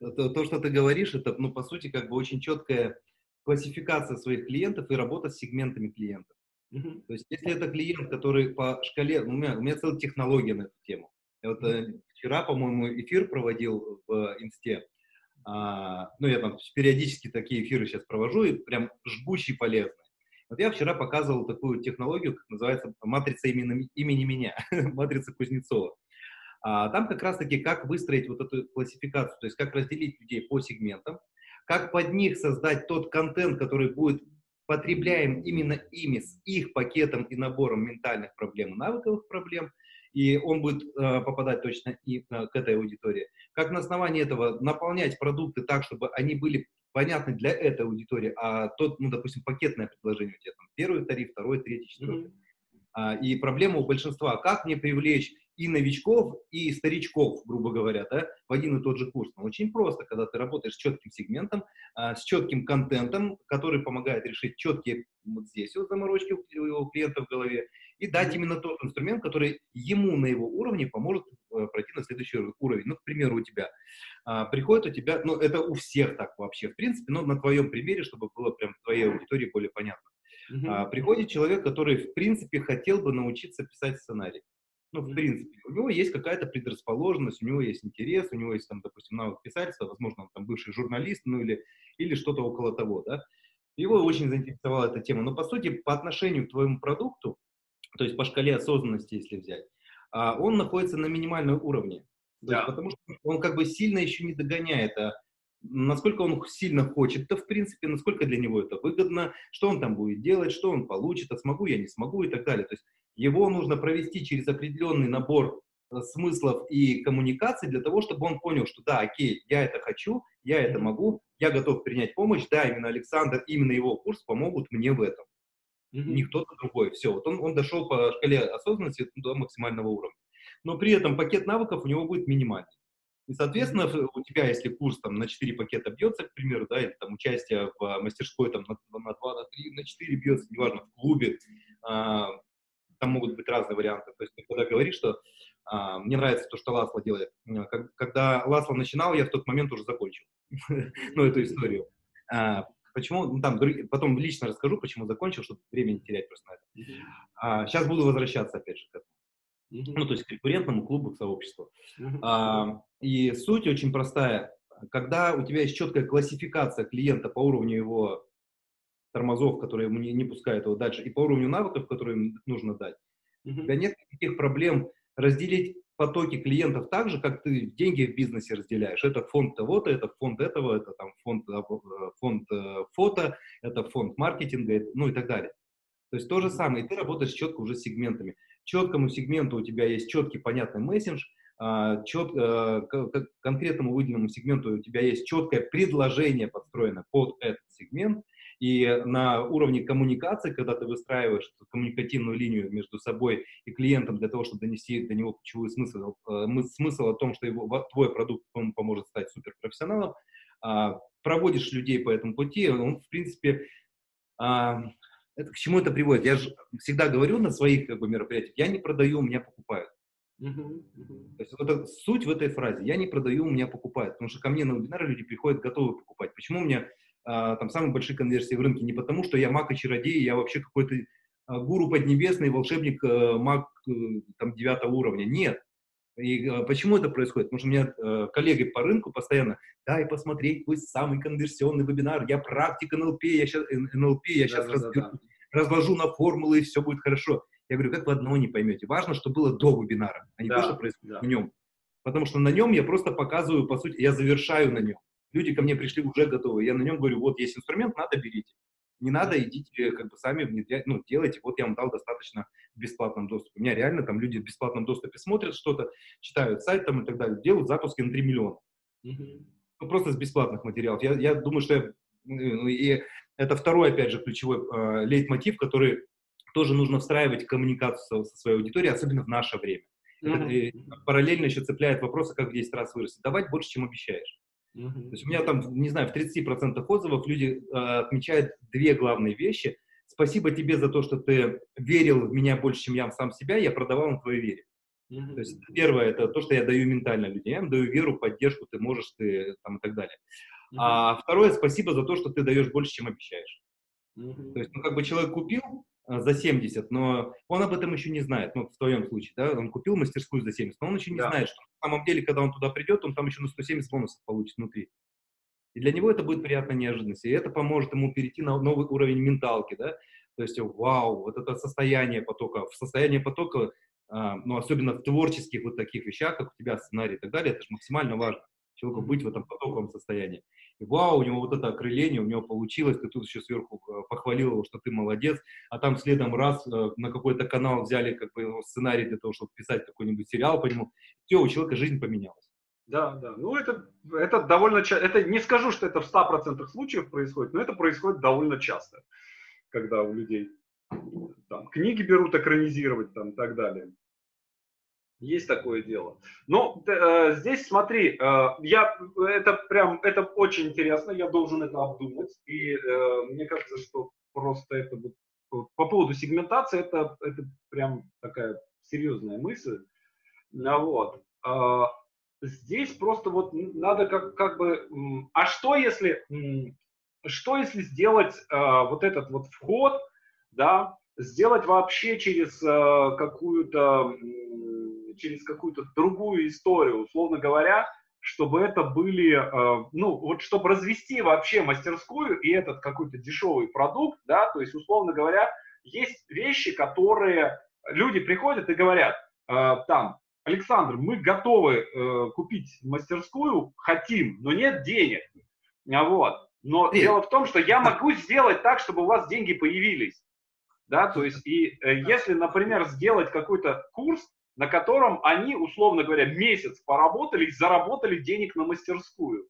А, то, то, что ты говоришь, это, ну, по сути, как бы очень четкое классификация своих клиентов и работа с сегментами клиентов. Mm-hmm. То есть, если это клиент, который по шкале, у меня, у меня целая технология на эту тему. Я вот mm-hmm. вчера, по-моему, эфир проводил в Инсте. А, ну, я там периодически такие эфиры сейчас провожу, и прям жгучий полезные. Вот я вчера показывал такую технологию, как называется матрица имени, имени меня, [laughs] матрица Кузнецова. А, там как раз-таки как выстроить вот эту классификацию, то есть как разделить людей по сегментам, как под них создать тот контент, который будет потребляем именно ими, с их пакетом и набором ментальных проблем и навыковых проблем, и он будет э, попадать точно и э, к этой аудитории. Как на основании этого наполнять продукты так, чтобы они были понятный для этой аудитории, а тот, ну, допустим, пакетное предложение у тебя там первый тариф, второй, третий, четвертый. Mm-hmm. А, и проблема у большинства, как мне привлечь и новичков, и старичков, грубо говоря, да, в один и тот же курс. Но очень просто, когда ты работаешь с четким сегментом, а, с четким контентом, который помогает решить четкие вот здесь вот заморочки у клиента в голове, и дать именно тот инструмент, который ему на его уровне поможет э, пройти на следующий уровень. Ну, к примеру, у тебя а, приходит у тебя, ну, это у всех так вообще, в принципе, но на твоем примере, чтобы было прям твоей аудитории более понятно. Uh-huh. Приходит человек, который, в принципе, хотел бы научиться писать сценарий. Ну, в принципе, у него есть какая-то предрасположенность, у него есть интерес, у него есть, там, допустим, навык писательства, возможно, он там бывший журналист, ну, или, или что-то около того, да. Его очень заинтересовала эта тема. Но, по сути, по отношению к твоему продукту, то есть по шкале осознанности, если взять, а, он находится на минимальном уровне. Да. Есть, потому что он как бы сильно еще не догоняет, а насколько он сильно хочет-то, в принципе, насколько для него это выгодно, что он там будет делать, что он получит, а смогу я, не смогу и так далее. То есть его нужно провести через определенный набор э, смыслов и коммуникаций для того, чтобы он понял, что да, окей, я это хочу, я это могу, я готов принять помощь, да, именно Александр, именно его курс помогут мне в этом. Mm-hmm. Не кто-то другой. Все, вот он, он дошел по шкале осознанности до максимального уровня. Но при этом пакет навыков у него будет минимальный. И, соответственно, у тебя, если курс там на 4 пакета бьется, к примеру, да, или там участие в мастерской там на, на 2, на 3, на 4 бьется, неважно, в клубе, а, там могут быть разные варианты. То есть ты когда говоришь, что а, мне нравится то, что Ласло делает. Когда Ласло начинал, я в тот момент уже закончил [laughs] ну, эту историю. А, почему? Ну, там, потом лично расскажу, почему закончил, чтобы время не терять просто на это. А, сейчас буду возвращаться опять же к этому. Ну, то есть к конкурентному клубу, к сообществу. А, и суть очень простая. Когда у тебя есть четкая классификация клиента по уровню его тормозов, которые ему не, не пускают его дальше, и по уровню навыков, которые им нужно дать. Mm-hmm. У тебя нет никаких проблем разделить потоки клиентов так же, как ты деньги в бизнесе разделяешь. Это фонд того-то, это фонд этого, это там фонд, э, фонд э, фото, это фонд маркетинга, ну и так далее. То есть то же самое, и ты работаешь четко уже с сегментами. Четкому сегменту у тебя есть четкий, понятный мессендж, а, чет, э, к конкретному выделенному сегменту у тебя есть четкое предложение подстроено под этот сегмент, и на уровне коммуникации, когда ты выстраиваешь коммуникативную линию между собой и клиентом для того, чтобы донести до него ключевой смысл, э, смысл о том, что его, твой продукт ему поможет стать суперпрофессионалом, а, проводишь людей по этому пути, он, в принципе, а, это, к чему это приводит? Я же всегда говорю на своих как бы, мероприятиях, я не продаю, у меня покупают. Uh-huh, uh-huh. То есть вот это суть в этой фразе. Я не продаю, у меня покупают. Потому что ко мне на вебинары люди приходят готовы покупать. Почему у меня а, там самые большие конверсии в рынке не потому, что я маг и чародей, я вообще какой-то а, гуру поднебесный, волшебник, а, маг э, там девятого уровня. Нет. И а, почему это происходит? Потому что у меня э, коллеги по рынку постоянно, дай посмотреть твой самый конверсионный вебинар, я практик НЛП, я сейчас, НЛП, я сейчас да, разберу, да, да. разложу на формулы, и все будет хорошо. Я говорю, как вы одного не поймете? Важно, что было до вебинара, а не да, то, что происходит да. в нем. Потому что на нем я просто показываю, по сути, я завершаю на нем. Люди ко мне пришли уже готовы. Я на нем говорю, вот есть инструмент, надо берите. Не надо, идите как бы сами внедрять, ну, делайте. Вот я вам дал достаточно в бесплатном доступе. У меня реально там люди в бесплатном доступе смотрят что-то, читают сайт там и так далее, делают запуски на 3 миллиона. Mm-hmm. Ну, просто с бесплатных материалов. Я, я думаю, что я, ну, и это второй, опять же, ключевой э, лейтмотив, который тоже нужно встраивать в коммуникацию со, со своей аудиторией, особенно в наше время. Mm-hmm. Это, параллельно еще цепляет вопросы, как в 10 раз вырасти. Давать больше, чем обещаешь. Mm-hmm. То есть у меня там, не знаю, в 30% отзывов люди э, отмечают две главные вещи. Спасибо тебе за то, что ты верил в меня больше, чем я в сам себя, я продавал на твоей вере. Mm-hmm. То есть первое, это то, что я даю ментально людям, я им даю веру, поддержку, ты можешь, ты там и так далее. Mm-hmm. А второе, спасибо за то, что ты даешь больше, чем обещаешь. Mm-hmm. То есть, ну, как бы человек купил, за 70, но он об этом еще не знает, ну, в твоем случае, да, он купил мастерскую за 70, но он еще не да. знает, что на самом деле, когда он туда придет, он там еще на 170 бонусов получит внутри. И для него это будет приятная неожиданность, и это поможет ему перейти на новый уровень менталки, да, то есть, вау, вот это состояние потока, в состоянии потока, а, ну, особенно в творческих вот таких вещах, как у тебя сценарий и так далее, это же максимально важно, человеку быть в этом потоковом состоянии и вау, у него вот это окрыление, у него получилось, ты тут еще сверху э, похвалил его, что ты молодец, а там следом раз э, на какой-то канал взяли как бы сценарий для того, чтобы писать какой-нибудь сериал по нему, все, у человека жизнь поменялась. Да, да. Ну, это, это довольно часто. Это не скажу, что это в 100% случаев происходит, но это происходит довольно часто, когда у людей там, книги берут экранизировать там, и так далее. Есть такое дело. Но э, здесь смотри, э, я это прям это очень интересно, я должен это обдумать. И э, мне кажется, что просто это вот, по поводу сегментации это это прям такая серьезная мысль. Ну, вот. Э, здесь просто вот надо как как бы, а что если что если сделать э, вот этот вот вход, да, сделать вообще через э, какую-то через какую-то другую историю, условно говоря, чтобы это были, э, ну, вот чтобы развести вообще мастерскую и этот какой-то дешевый продукт, да, то есть, условно говоря, есть вещи, которые люди приходят и говорят, э, там, Александр, мы готовы э, купить мастерскую, хотим, но нет денег. А вот. Но Привет. дело в том, что я могу сделать так, чтобы у вас деньги появились. Да, то есть, и э, если, например, сделать какой-то курс, на котором они, условно говоря, месяц поработали и заработали денег на мастерскую.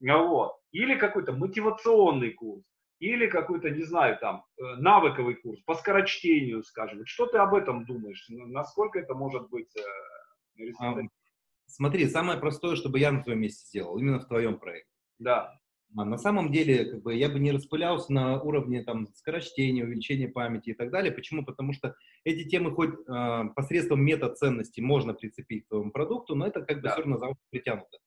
Вот. Или какой-то мотивационный курс, или какой-то, не знаю, там, э, навыковый курс по скорочтению, скажем. Что ты об этом думаешь? Насколько это может быть э, а, Смотри, самое простое, чтобы я на твоем месте сделал, именно в твоем проекте. Да. А на самом деле, как бы, я бы не распылялся на уровне там, скорочтения, увеличения памяти и так далее. Почему? Потому что эти темы хоть э, посредством метаценности можно прицепить к твоему продукту, но это как бы да. все равно за притянуто.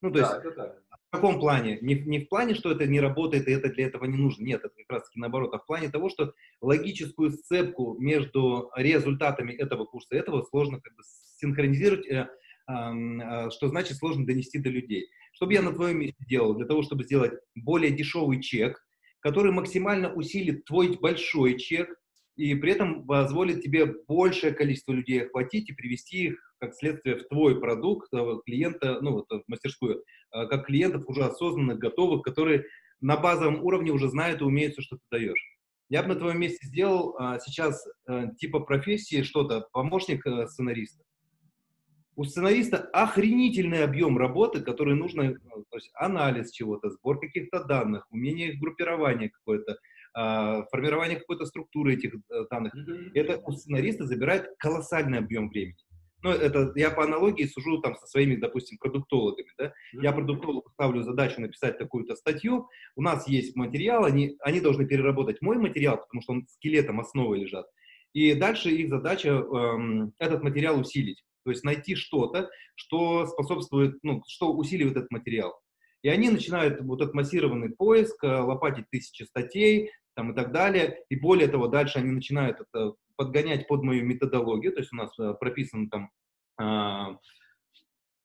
Ну, то да, есть, в каком плане? Не, не в плане, что это не работает и это для этого не нужно. Нет, это как раз таки наоборот. А в плане того, что логическую сцепку между результатами этого курса и этого сложно как бы синхронизировать, э, что значит сложно донести до людей. Что бы я на твоем месте делал для того, чтобы сделать более дешевый чек, который максимально усилит твой большой чек и при этом позволит тебе большее количество людей охватить и привести их, как следствие, в твой продукт, э, клиента, ну, вот, в мастерскую, э, как клиентов уже осознанных, готовых, которые на базовом уровне уже знают и умеют все, что ты даешь. Я бы на твоем месте сделал а, сейчас а, типа профессии что-то, помощник а, сценариста у сценариста охренительный объем работы, который нужно, э, то есть анализ чего-то, сбор каких-то данных, умение их группирования какое-то, э, формирование какой-то структуры этих э, данных. Это у сценариста забирает колоссальный объем времени. Ну, это я по аналогии сужу там со своими, допустим, продуктологами, да. Я продуктологу ставлю задачу написать какую-то статью, у нас есть материал, они, они должны переработать мой материал, потому что он скелетом основы лежат. И дальше их задача эм, этот материал усилить. То есть найти что-то, что способствует, ну, что усиливает этот материал. И они начинают вот этот массированный поиск, э, лопатить тысячи статей там, и так далее. И более того, дальше они начинают это подгонять под мою методологию. То есть у нас э, прописан там, э,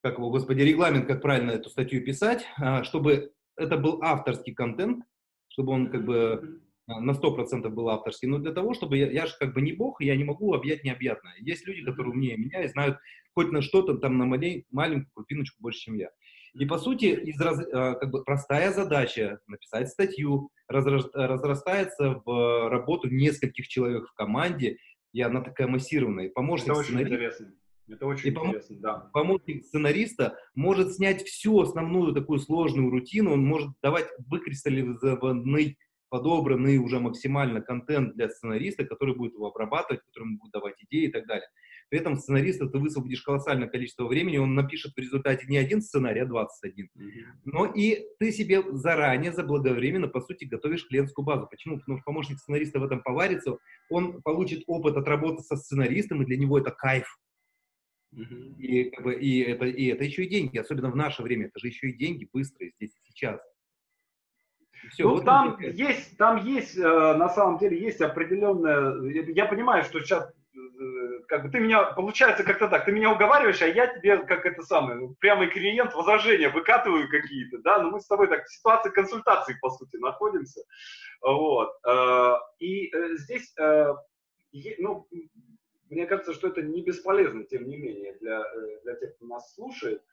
как его, господи, регламент, как правильно эту статью писать, э, чтобы это был авторский контент, чтобы он как бы на 100% был авторский, но для того, чтобы я, я же как бы не бог, я не могу объять необъятное. Есть люди, которые умнее меня и знают хоть на что-то там на малень, маленькую крупиночку больше, чем я. И по сути, из раз, а, как бы простая задача написать статью разрастается в работу нескольких человек в команде, и она такая массированная. И помощник Это очень интересно. Это очень и интересно, да. Помощник сценариста может снять всю основную такую сложную рутину, он может давать выкристаллизованный подобранный уже максимально контент для сценариста, который будет его обрабатывать, который ему будет давать идеи и так далее. При этом сценариста ты высвободишь колоссальное количество времени, он напишет в результате не один сценарий, а 21. Mm-hmm. Но и ты себе заранее, заблаговременно, по сути, готовишь клиентскую базу. Почему? Потому что помощник сценариста в этом поварится, он получит опыт от работы со сценаристом, и для него это кайф. И, как бы, и, это, и это еще и деньги, особенно в наше время, это же еще и деньги быстрые здесь и сейчас. Все, ну, вот там это... есть, там есть, э, на самом деле, есть определенная... Я понимаю, что сейчас э, как бы ты меня, получается как-то так, ты меня уговариваешь, а я тебе, как это самое, прямой клиент, возражения выкатываю какие-то, да, но мы с тобой так в ситуации консультации, по сути, находимся, вот, э, и здесь, ну, мне кажется, что это не бесполезно, тем не менее, для, для тех, кто нас слушает,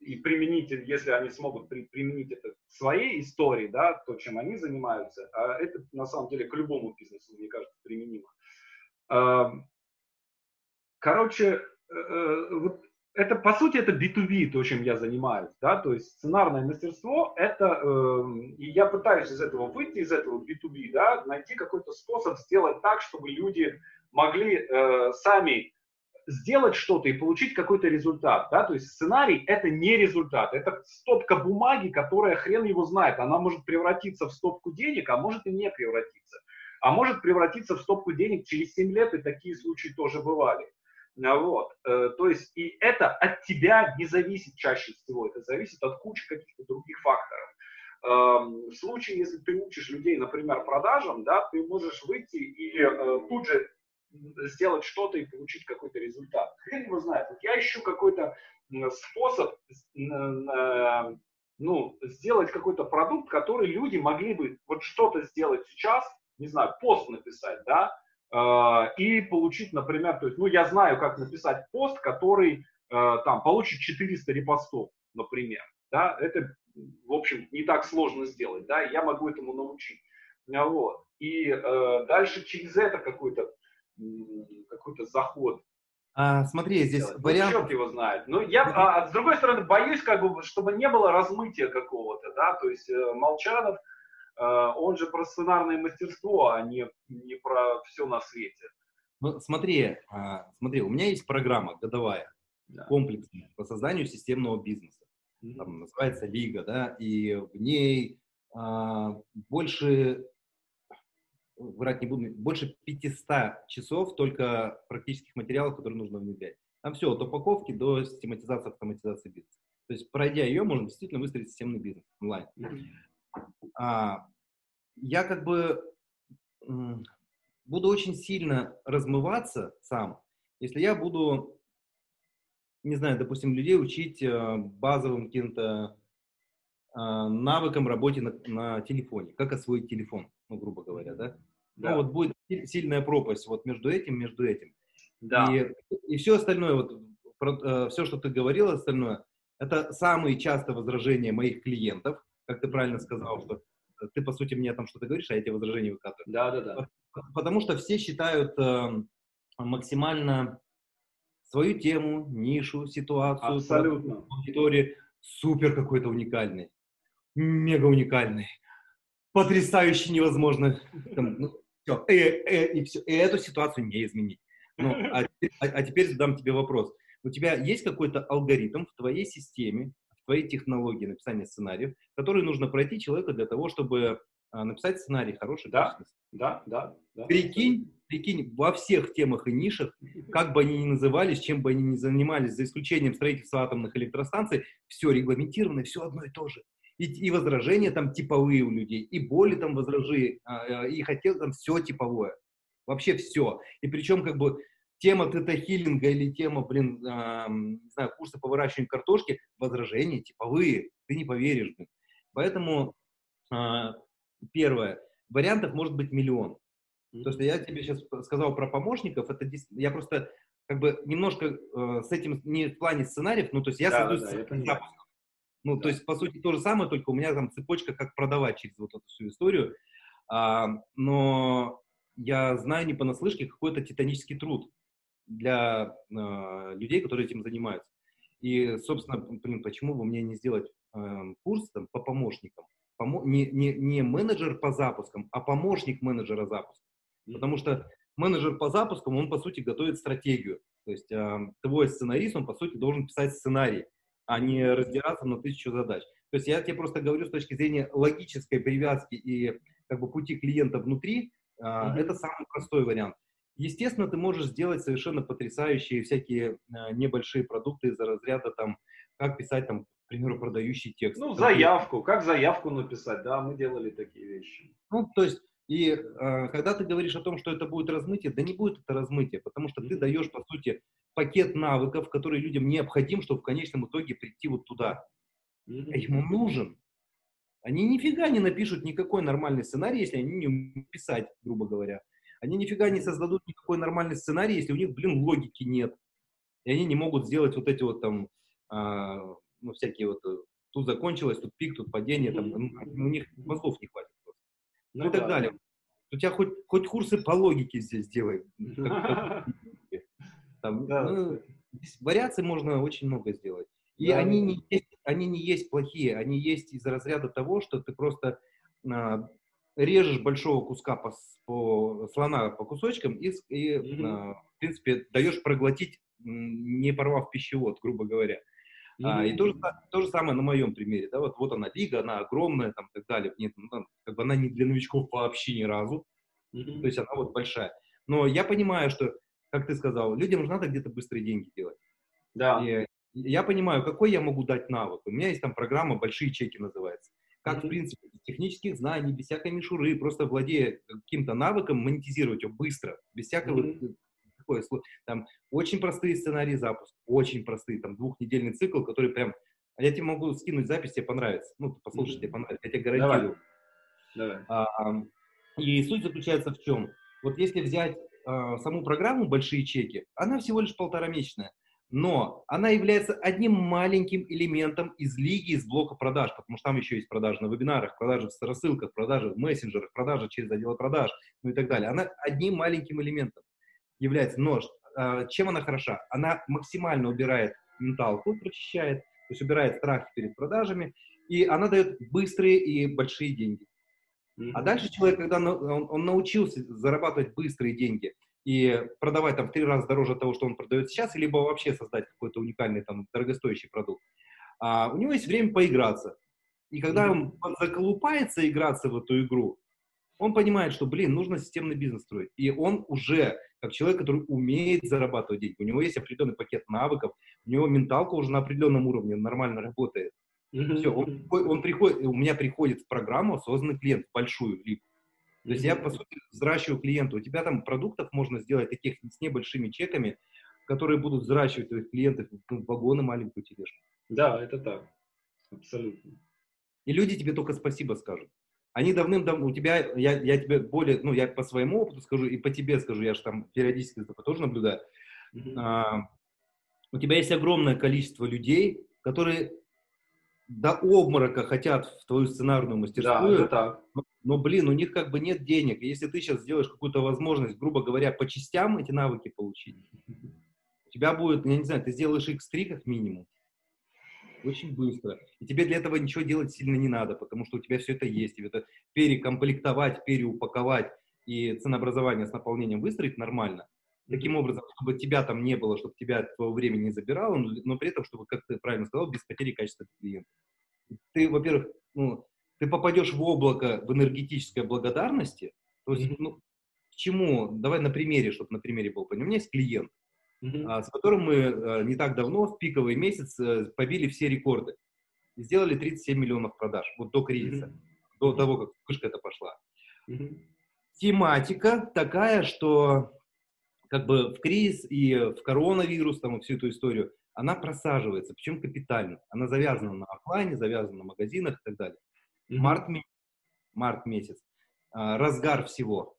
и применить, если они смогут при, применить это к своей истории, да, то, чем они занимаются, а это на самом деле к любому бизнесу, мне кажется, применимо. Короче, э, э, вот это по сути, это B2B, то, чем я занимаюсь, да, то есть сценарное мастерство, это, э, и я пытаюсь из этого выйти, из этого B2B, да, найти какой-то способ сделать так, чтобы люди могли э, сами сделать что-то и получить какой-то результат, да, то есть сценарий это не результат, это стопка бумаги, которая хрен его знает, она может превратиться в стопку денег, а может и не превратиться, а может превратиться в стопку денег через 7 лет, и такие случаи тоже бывали. А вот. Э, то есть и это от тебя не зависит чаще всего, это зависит от кучи каких-то других факторов. Эм, в случае, если ты учишь людей, например, продажам, да, ты можешь выйти и э, тут же сделать что-то и получить какой-то результат. Хрен его знает. Вот я ищу какой-то способ ну, сделать какой-то продукт, который люди могли бы вот что-то сделать сейчас, не знаю, пост написать, да, э, и получить, например, то есть, ну, я знаю, как написать пост, который э, там получит 400 репостов, например, да, это, в общем, не так сложно сделать, да, я могу этому научить, вот, и э, дальше через это какой-то какой-то заход. А, смотри, здесь ну, вариант... Черт его знает. Но я, а, а, с другой стороны, боюсь, как бы, чтобы не было размытия какого-то, да, то есть э, Молчанов, э, он же про сценарное мастерство, а не, не про все на свете. Ну, смотри, а, смотри, у меня есть программа годовая, да. комплексная, по созданию системного бизнеса. Mm-hmm. Там называется Лига, да, и в ней а, больше врать не буду, больше 500 часов только практических материалов, которые нужно внедрять. Там все, от упаковки до систематизации, автоматизации бизнеса. То есть, пройдя ее, можно действительно выстроить системный бизнес онлайн. А, я как бы буду очень сильно размываться сам, если я буду, не знаю, допустим, людей учить э, базовым каким-то э, навыкам работе на, на телефоне, как освоить телефон, ну, грубо говоря, да. Да. Ну, вот будет сильная пропасть вот между этим, между этим. Да. И, и все остальное, вот, про, э, все, что ты говорил, остальное, это самые частые возражения моих клиентов, как ты правильно сказал, что ты, по сути, мне там что-то говоришь, а я эти возражения выкатываю. Да, да, да. Потому что все считают э, максимально свою тему, нишу, ситуацию, Абсолютно. аудитории супер какой-то уникальный, мега уникальный, потрясающе невозможно. Там, ну, все, э, э, и все. И эту ситуацию не изменить. Ну, [laughs] а, а, а теперь задам тебе вопрос. У тебя есть какой-то алгоритм в твоей системе, в твоей технологии написания сценариев, который нужно пройти человеку для того, чтобы а, написать сценарий хороший? Да, да, да, да. Прикинь, прикинь, во всех темах и нишах, как бы они ни назывались, чем бы они ни занимались, за исключением строительства атомных электростанций, все регламентировано, все одно и то же и, и возражения там типовые у людей, и боли там возражи, а, и хотел там все типовое. Вообще все. И причем как бы тема тета-хиллинга или тема, блин, э, не знаю, курса по выращиванию картошки, возражения типовые, ты не поверишь, блин. Поэтому э, первое, вариантов может быть миллион. То, что я тебе сейчас сказал про помощников, это я просто как бы немножко э, с этим не в плане сценариев, ну то есть я да, создаю да, запуск ну, да. то есть, по сути, то же самое, только у меня там цепочка, как продавать через вот эту всю историю. А, но я знаю не понаслышке какой-то титанический труд для а, людей, которые этим занимаются. И, собственно, блин, почему бы мне не сделать э, курс там, по помощникам? Помо не, не, не менеджер по запускам, а помощник менеджера запуска. Потому что менеджер по запускам, он, по сути, готовит стратегию. То есть э, твой сценарист, он, по сути, должен писать сценарий а не раздираться на тысячу задач. То есть я тебе просто говорю с точки зрения логической привязки и как бы пути клиента внутри, mm-hmm. это самый простой вариант. Естественно, ты можешь сделать совершенно потрясающие всякие а, небольшие продукты из-за разряда там, как писать там, к примеру, продающий текст. Ну, заявку, как заявку написать, да, мы делали такие вещи. Ну, то есть и э, когда ты говоришь о том, что это будет размытие, да не будет это размытие, потому что ты даешь, по сути, пакет навыков, который людям необходим, чтобы в конечном итоге прийти вот туда. А ему нужен. Они нифига не напишут никакой нормальный сценарий, если они не умеют писать, грубо говоря. Они нифига не создадут никакой нормальный сценарий, если у них, блин, логики нет. И они не могут сделать вот эти вот там, а, ну, всякие вот, э, тут закончилось, тут пик, тут падение, там, у них мозгов не хватит ну, и так да. далее. У тебя хоть, хоть курсы по логике здесь делай. [laughs] Там, да. ну, вариаций можно очень много сделать. И да. они, не есть, они не есть плохие, они есть из разряда того, что ты просто а, режешь большого куска по, по слона по кусочкам и, и mm-hmm. а, в принципе, даешь проглотить, не порвав пищевод, грубо говоря. Mm-hmm. А, и то же, то же самое на моем примере. Да, вот, вот она лига, она огромная, там, так далее. Нет, ну, там, как бы она не для новичков вообще ни разу. Mm-hmm. То есть она вот большая. Но я понимаю, что, как ты сказал, людям же надо где-то быстрые деньги делать. Да. И я понимаю, какой я могу дать навык. У меня есть там программа «Большие чеки» называется. Как, mm-hmm. в принципе, без технических знаний, без всякой мишуры, просто владея каким-то навыком, монетизировать его быстро, без всякого mm-hmm. Такое, там очень простые сценарии запуска, очень простые, там двухнедельный цикл, который прям, а я тебе могу скинуть запись, тебе понравится, ну, послушай, mm-hmm. тебе понравится, я тебе гарантирую. Давай. Давай. А, и суть заключается в чем? Вот если взять а, саму программу «Большие чеки», она всего лишь полторамесячная но она является одним маленьким элементом из лиги, из блока продаж, потому что там еще есть продажи на вебинарах, продажи в рассылках, продажи в мессенджерах, продажи через отдел продаж, ну и так далее. Она одним маленьким элементом является. Но э, чем она хороша? Она максимально убирает менталку, прочищает, то есть убирает страх перед продажами, и она дает быстрые и большие деньги. А дальше человек, когда он, он научился зарабатывать быстрые деньги – и продавать там в три раза дороже того, что он продает сейчас, либо вообще создать какой-то уникальный там дорогостоящий продукт. А, у него есть время поиграться. И когда он заколупается играться в эту игру, он понимает, что, блин, нужно системный бизнес строить. И он уже, как человек, который умеет зарабатывать деньги, у него есть определенный пакет навыков, у него менталка уже на определенном уровне нормально работает. Все, он, он приходит, у меня приходит в программу осознанный клиент, большую либо то есть я, по сути, взращиваю клиента. У тебя там продуктов можно сделать таких с небольшими чеками, которые будут взращивать твоих клиентов ну, вагоны, маленькую тележку. Да, это так. Абсолютно. И люди тебе только спасибо скажут. Они давным-давно, у тебя, я, я тебе более, ну, я по своему опыту скажу, и по тебе скажу, я же там периодически это тоже наблюдаю. Mm-hmm. А, у тебя есть огромное количество людей, которые до обморока хотят в твою сценарную мастерскую. Да, это так. Но, но, блин, у них как бы нет денег. Если ты сейчас сделаешь какую-то возможность, грубо говоря, по частям эти навыки получить, у тебя будет, я не знаю, ты сделаешь X3 как минимум. Очень быстро. И тебе для этого ничего делать сильно не надо, потому что у тебя все это есть. Тебе это перекомплектовать, переупаковать и ценообразование с наполнением выстроить нормально. Таким образом, чтобы тебя там не было, чтобы тебя твоего времени не забирало, но при этом, чтобы, как ты правильно сказал, без потери качества клиента. Ты, во-первых, ну, ты попадешь в облако в энергетической благодарности, то есть, ну, к чему? Давай на примере, чтобы на примере был понятно. У меня есть клиент, mm-hmm. а, с которым мы а, не так давно, в пиковый месяц, а, побили все рекорды. Сделали 37 миллионов продаж, вот до кризиса, mm-hmm. до того, как вспышка это пошла. Mm-hmm. Тематика такая, что как бы в кризис и в коронавирус, там, и всю эту историю, она просаживается, причем капитально. Она завязана на офлайне, завязана на магазинах и так далее. Mm-hmm. Март, месяц, март месяц, а, разгар всего.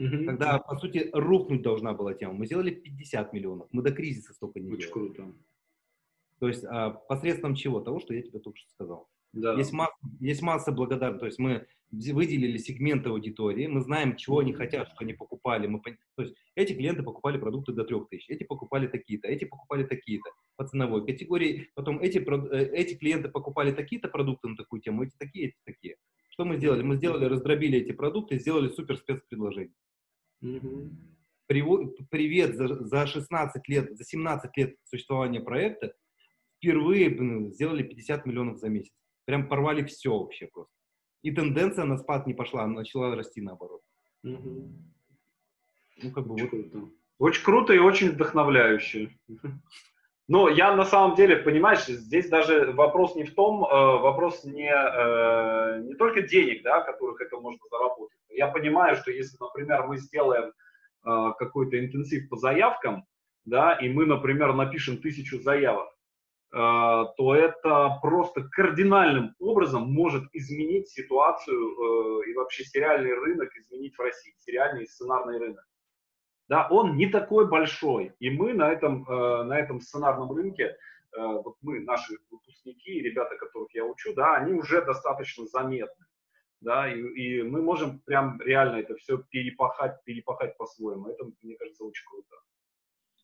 Mm-hmm. Когда, по сути, рухнуть должна была тема. Мы сделали 50 миллионов. Мы до кризиса столько не Очень делали. круто. То есть а, посредством чего? Того, что я тебе только что сказал. Да. Есть, масса, есть масса благодарностей. То есть мы выделили сегменты аудитории, мы знаем, чего они хотят, что они покупали. Мы, то есть эти клиенты покупали продукты до 3000, эти покупали такие-то, эти покупали такие-то по ценовой категории. Потом эти, э, эти клиенты покупали такие-то продукты на такую тему, эти такие, эти такие. Что мы сделали? Мы сделали, раздробили эти продукты, сделали супер спецпредложение. Привет за, за 16 лет, за 17 лет существования проекта впервые сделали 50 миллионов за месяц. Прям порвали все вообще просто. И тенденция на спад не пошла, она начала расти наоборот. Угу. Ну, как бы вот это. Очень круто и очень вдохновляюще. Но я на самом деле, понимаешь, здесь даже вопрос не в том, э, вопрос не, э, не только денег, да, которых это можно заработать. Я понимаю, что если, например, мы сделаем э, какой-то интенсив по заявкам, да, и мы, например, напишем тысячу заявок, то это просто кардинальным образом может изменить ситуацию и вообще сериальный рынок изменить в России, сериальный и сценарный рынок. Да, он не такой большой, и мы на этом, э, на этом сценарном рынке, вот мы, наши выпускники, ребята, которых я учу, да, они уже достаточно заметны, да, и, и мы можем прям реально это все перепахать, перепахать по-своему. Это, мне кажется, очень круто.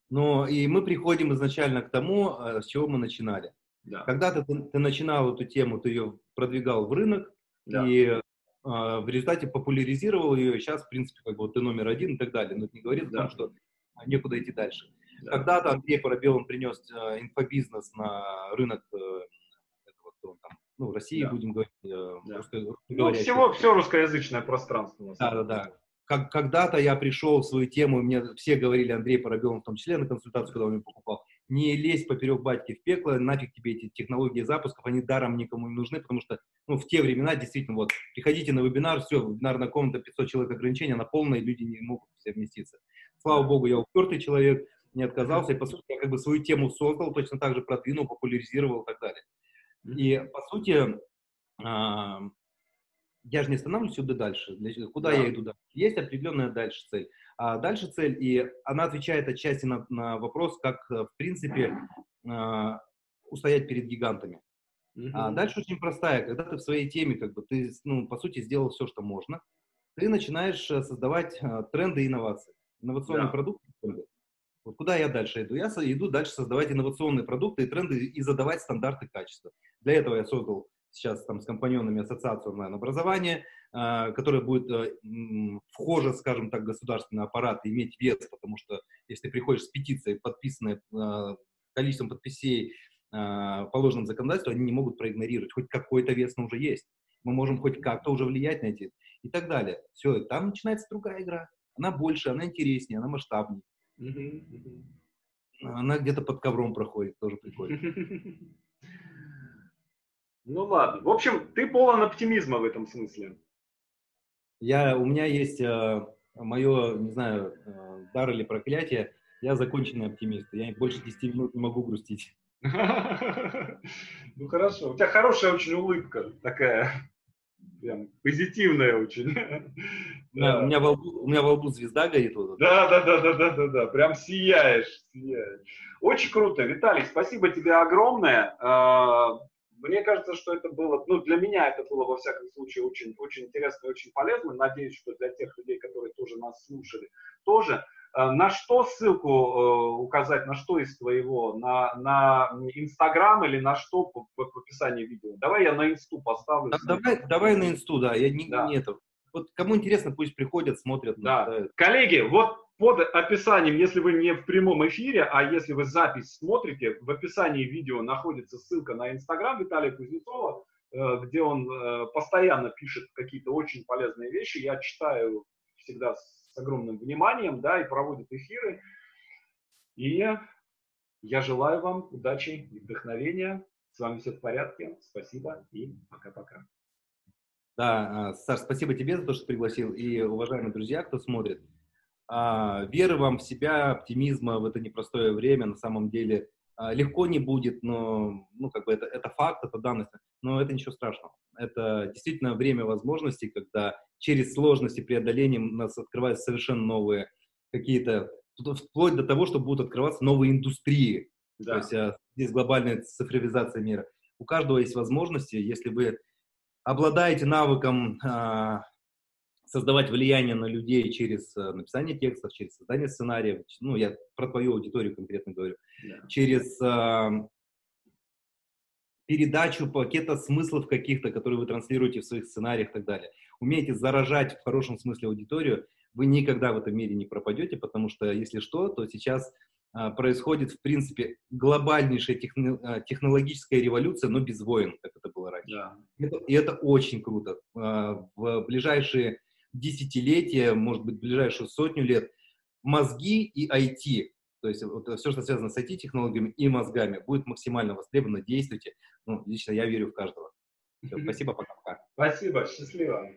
Но и мы приходим изначально к тому, э, с чего мы начинали. Да. Когда-то ты, ты начинал эту тему, ты ее продвигал в рынок, да. и э, в результате популяризировал ее, и сейчас, в принципе, как бы ты номер один и так далее. Но это не говорит да. о том, что некуда идти дальше. Да. Когда-то Андрей Парабел, он принес э, инфобизнес на рынок э, этого, там, ну, России, да. будем говорить. Э, да. Русско- ну, всего, все русскоязычное пространство. Да, да, да как, когда-то я пришел в свою тему, и мне все говорили, Андрей Парабелов, в том числе на консультацию, когда он меня покупал, не лезь поперек батьки в пекло, нафиг тебе эти технологии запусков, они даром никому не нужны, потому что, ну, в те времена действительно, вот, приходите на вебинар, все, вебинарная комната, 500 человек ограничения, она полная, люди не могут все вместиться. Слава богу, я упертый человек, не отказался, и, по сути, я как бы свою тему создал, точно так же продвинул, популяризировал и так далее. И, по сути, а, я же не останавливаюсь сюда дальше. Куда да. я иду дальше? Есть определенная дальше цель. А дальше цель, и она отвечает отчасти на, на вопрос, как, э, в принципе, э, устоять перед гигантами. Mm-hmm. А дальше очень простая. Когда ты в своей теме, как бы, ты, ну, по сути, сделал все, что можно, ты начинаешь э, создавать э, тренды и инновации. Инновационные yeah. продукты. Вот куда я дальше иду? Я иду дальше создавать инновационные продукты и тренды и задавать стандарты качества. Для этого я создал сейчас там с компаньонами Ассоциацию онлайн-образования, которая будет э, вхожа, скажем так, государственный аппарат и иметь вес, потому что если ты приходишь с петицией, подписанной э, количеством подписей э, положенным законодательством, они не могут проигнорировать. Хоть какой-то вес но уже есть. Мы можем хоть как-то уже влиять на эти и так далее. Все, там начинается другая игра. Она больше, она интереснее, она масштабнее. Она где-то под ковром проходит, тоже прикольно. [laughs] Ну ладно. В общем, ты полон оптимизма в этом смысле. Я, у меня есть э, мое, не знаю, э, дар или проклятие. Я законченный оптимист. Я больше 10 минут не могу грустить. [laughs] Ну хорошо. У тебя хорошая очень улыбка такая. Прям позитивная очень. [laughs] Да. У, меня во лбу, у меня во лбу звезда горит. Вот. Да, да, да, да, да, да, да. Прям сияешь, сияешь. Очень круто. Виталий, спасибо тебе огромное. Мне кажется, что это было, ну, для меня это было, во всяком случае, очень, очень интересно и очень полезно. Надеюсь, что для тех людей, которые тоже нас слушали, тоже. Э, на что ссылку э, указать, на что из твоего? На, на Инстаграм или на что в, описании видео? Давай я на Инсту поставлю. Да, давай, давай на Инсту, да. Я не, да. не это. Вот кому интересно, пусть приходят, смотрят. Да. да. Коллеги, вот под описанием, если вы не в прямом эфире, а если вы запись смотрите, в описании видео находится ссылка на Инстаграм Виталия Кузнецова, э, где он э, постоянно пишет какие-то очень полезные вещи. Я читаю всегда с огромным вниманием, да, и проводит эфиры. И я желаю вам удачи и вдохновения. С вами все в порядке. Спасибо и пока-пока. Да, а, Саш, спасибо тебе за то, что пригласил. И, уважаемые друзья, кто смотрит, веры вам в себя, оптимизма в это непростое время, на самом деле, а, легко не будет, но, ну, как бы это, это факт, это данность, но это ничего страшного. Это действительно время возможностей, когда через сложности преодоления у нас открываются совершенно новые какие-то, вплоть до того, что будут открываться новые индустрии. Да. То есть а, здесь глобальная цифровизация мира. У каждого есть возможности, если вы обладаете навыком создавать влияние на людей через э, написание текстов, через создание сценариев, ну, я про твою аудиторию конкретно говорю, yeah. через э, передачу пакета смыслов каких-то, которые вы транслируете в своих сценариях и так далее. Умеете заражать в хорошем смысле аудиторию, вы никогда в этом мире не пропадете, потому что, если что, то сейчас э, происходит, в принципе, глобальнейшая техно, э, технологическая революция, но без войн, как это было раньше. Yeah. Это, и это очень круто. Э, в ближайшие десятилетия, может быть, ближайшую сотню лет, мозги и IT, то есть вот, все, что связано с IT-технологиями и мозгами, будет максимально востребовано. Действуйте. Ну, лично я верю в каждого. Все, спасибо, пока-пока. Спасибо, счастливо.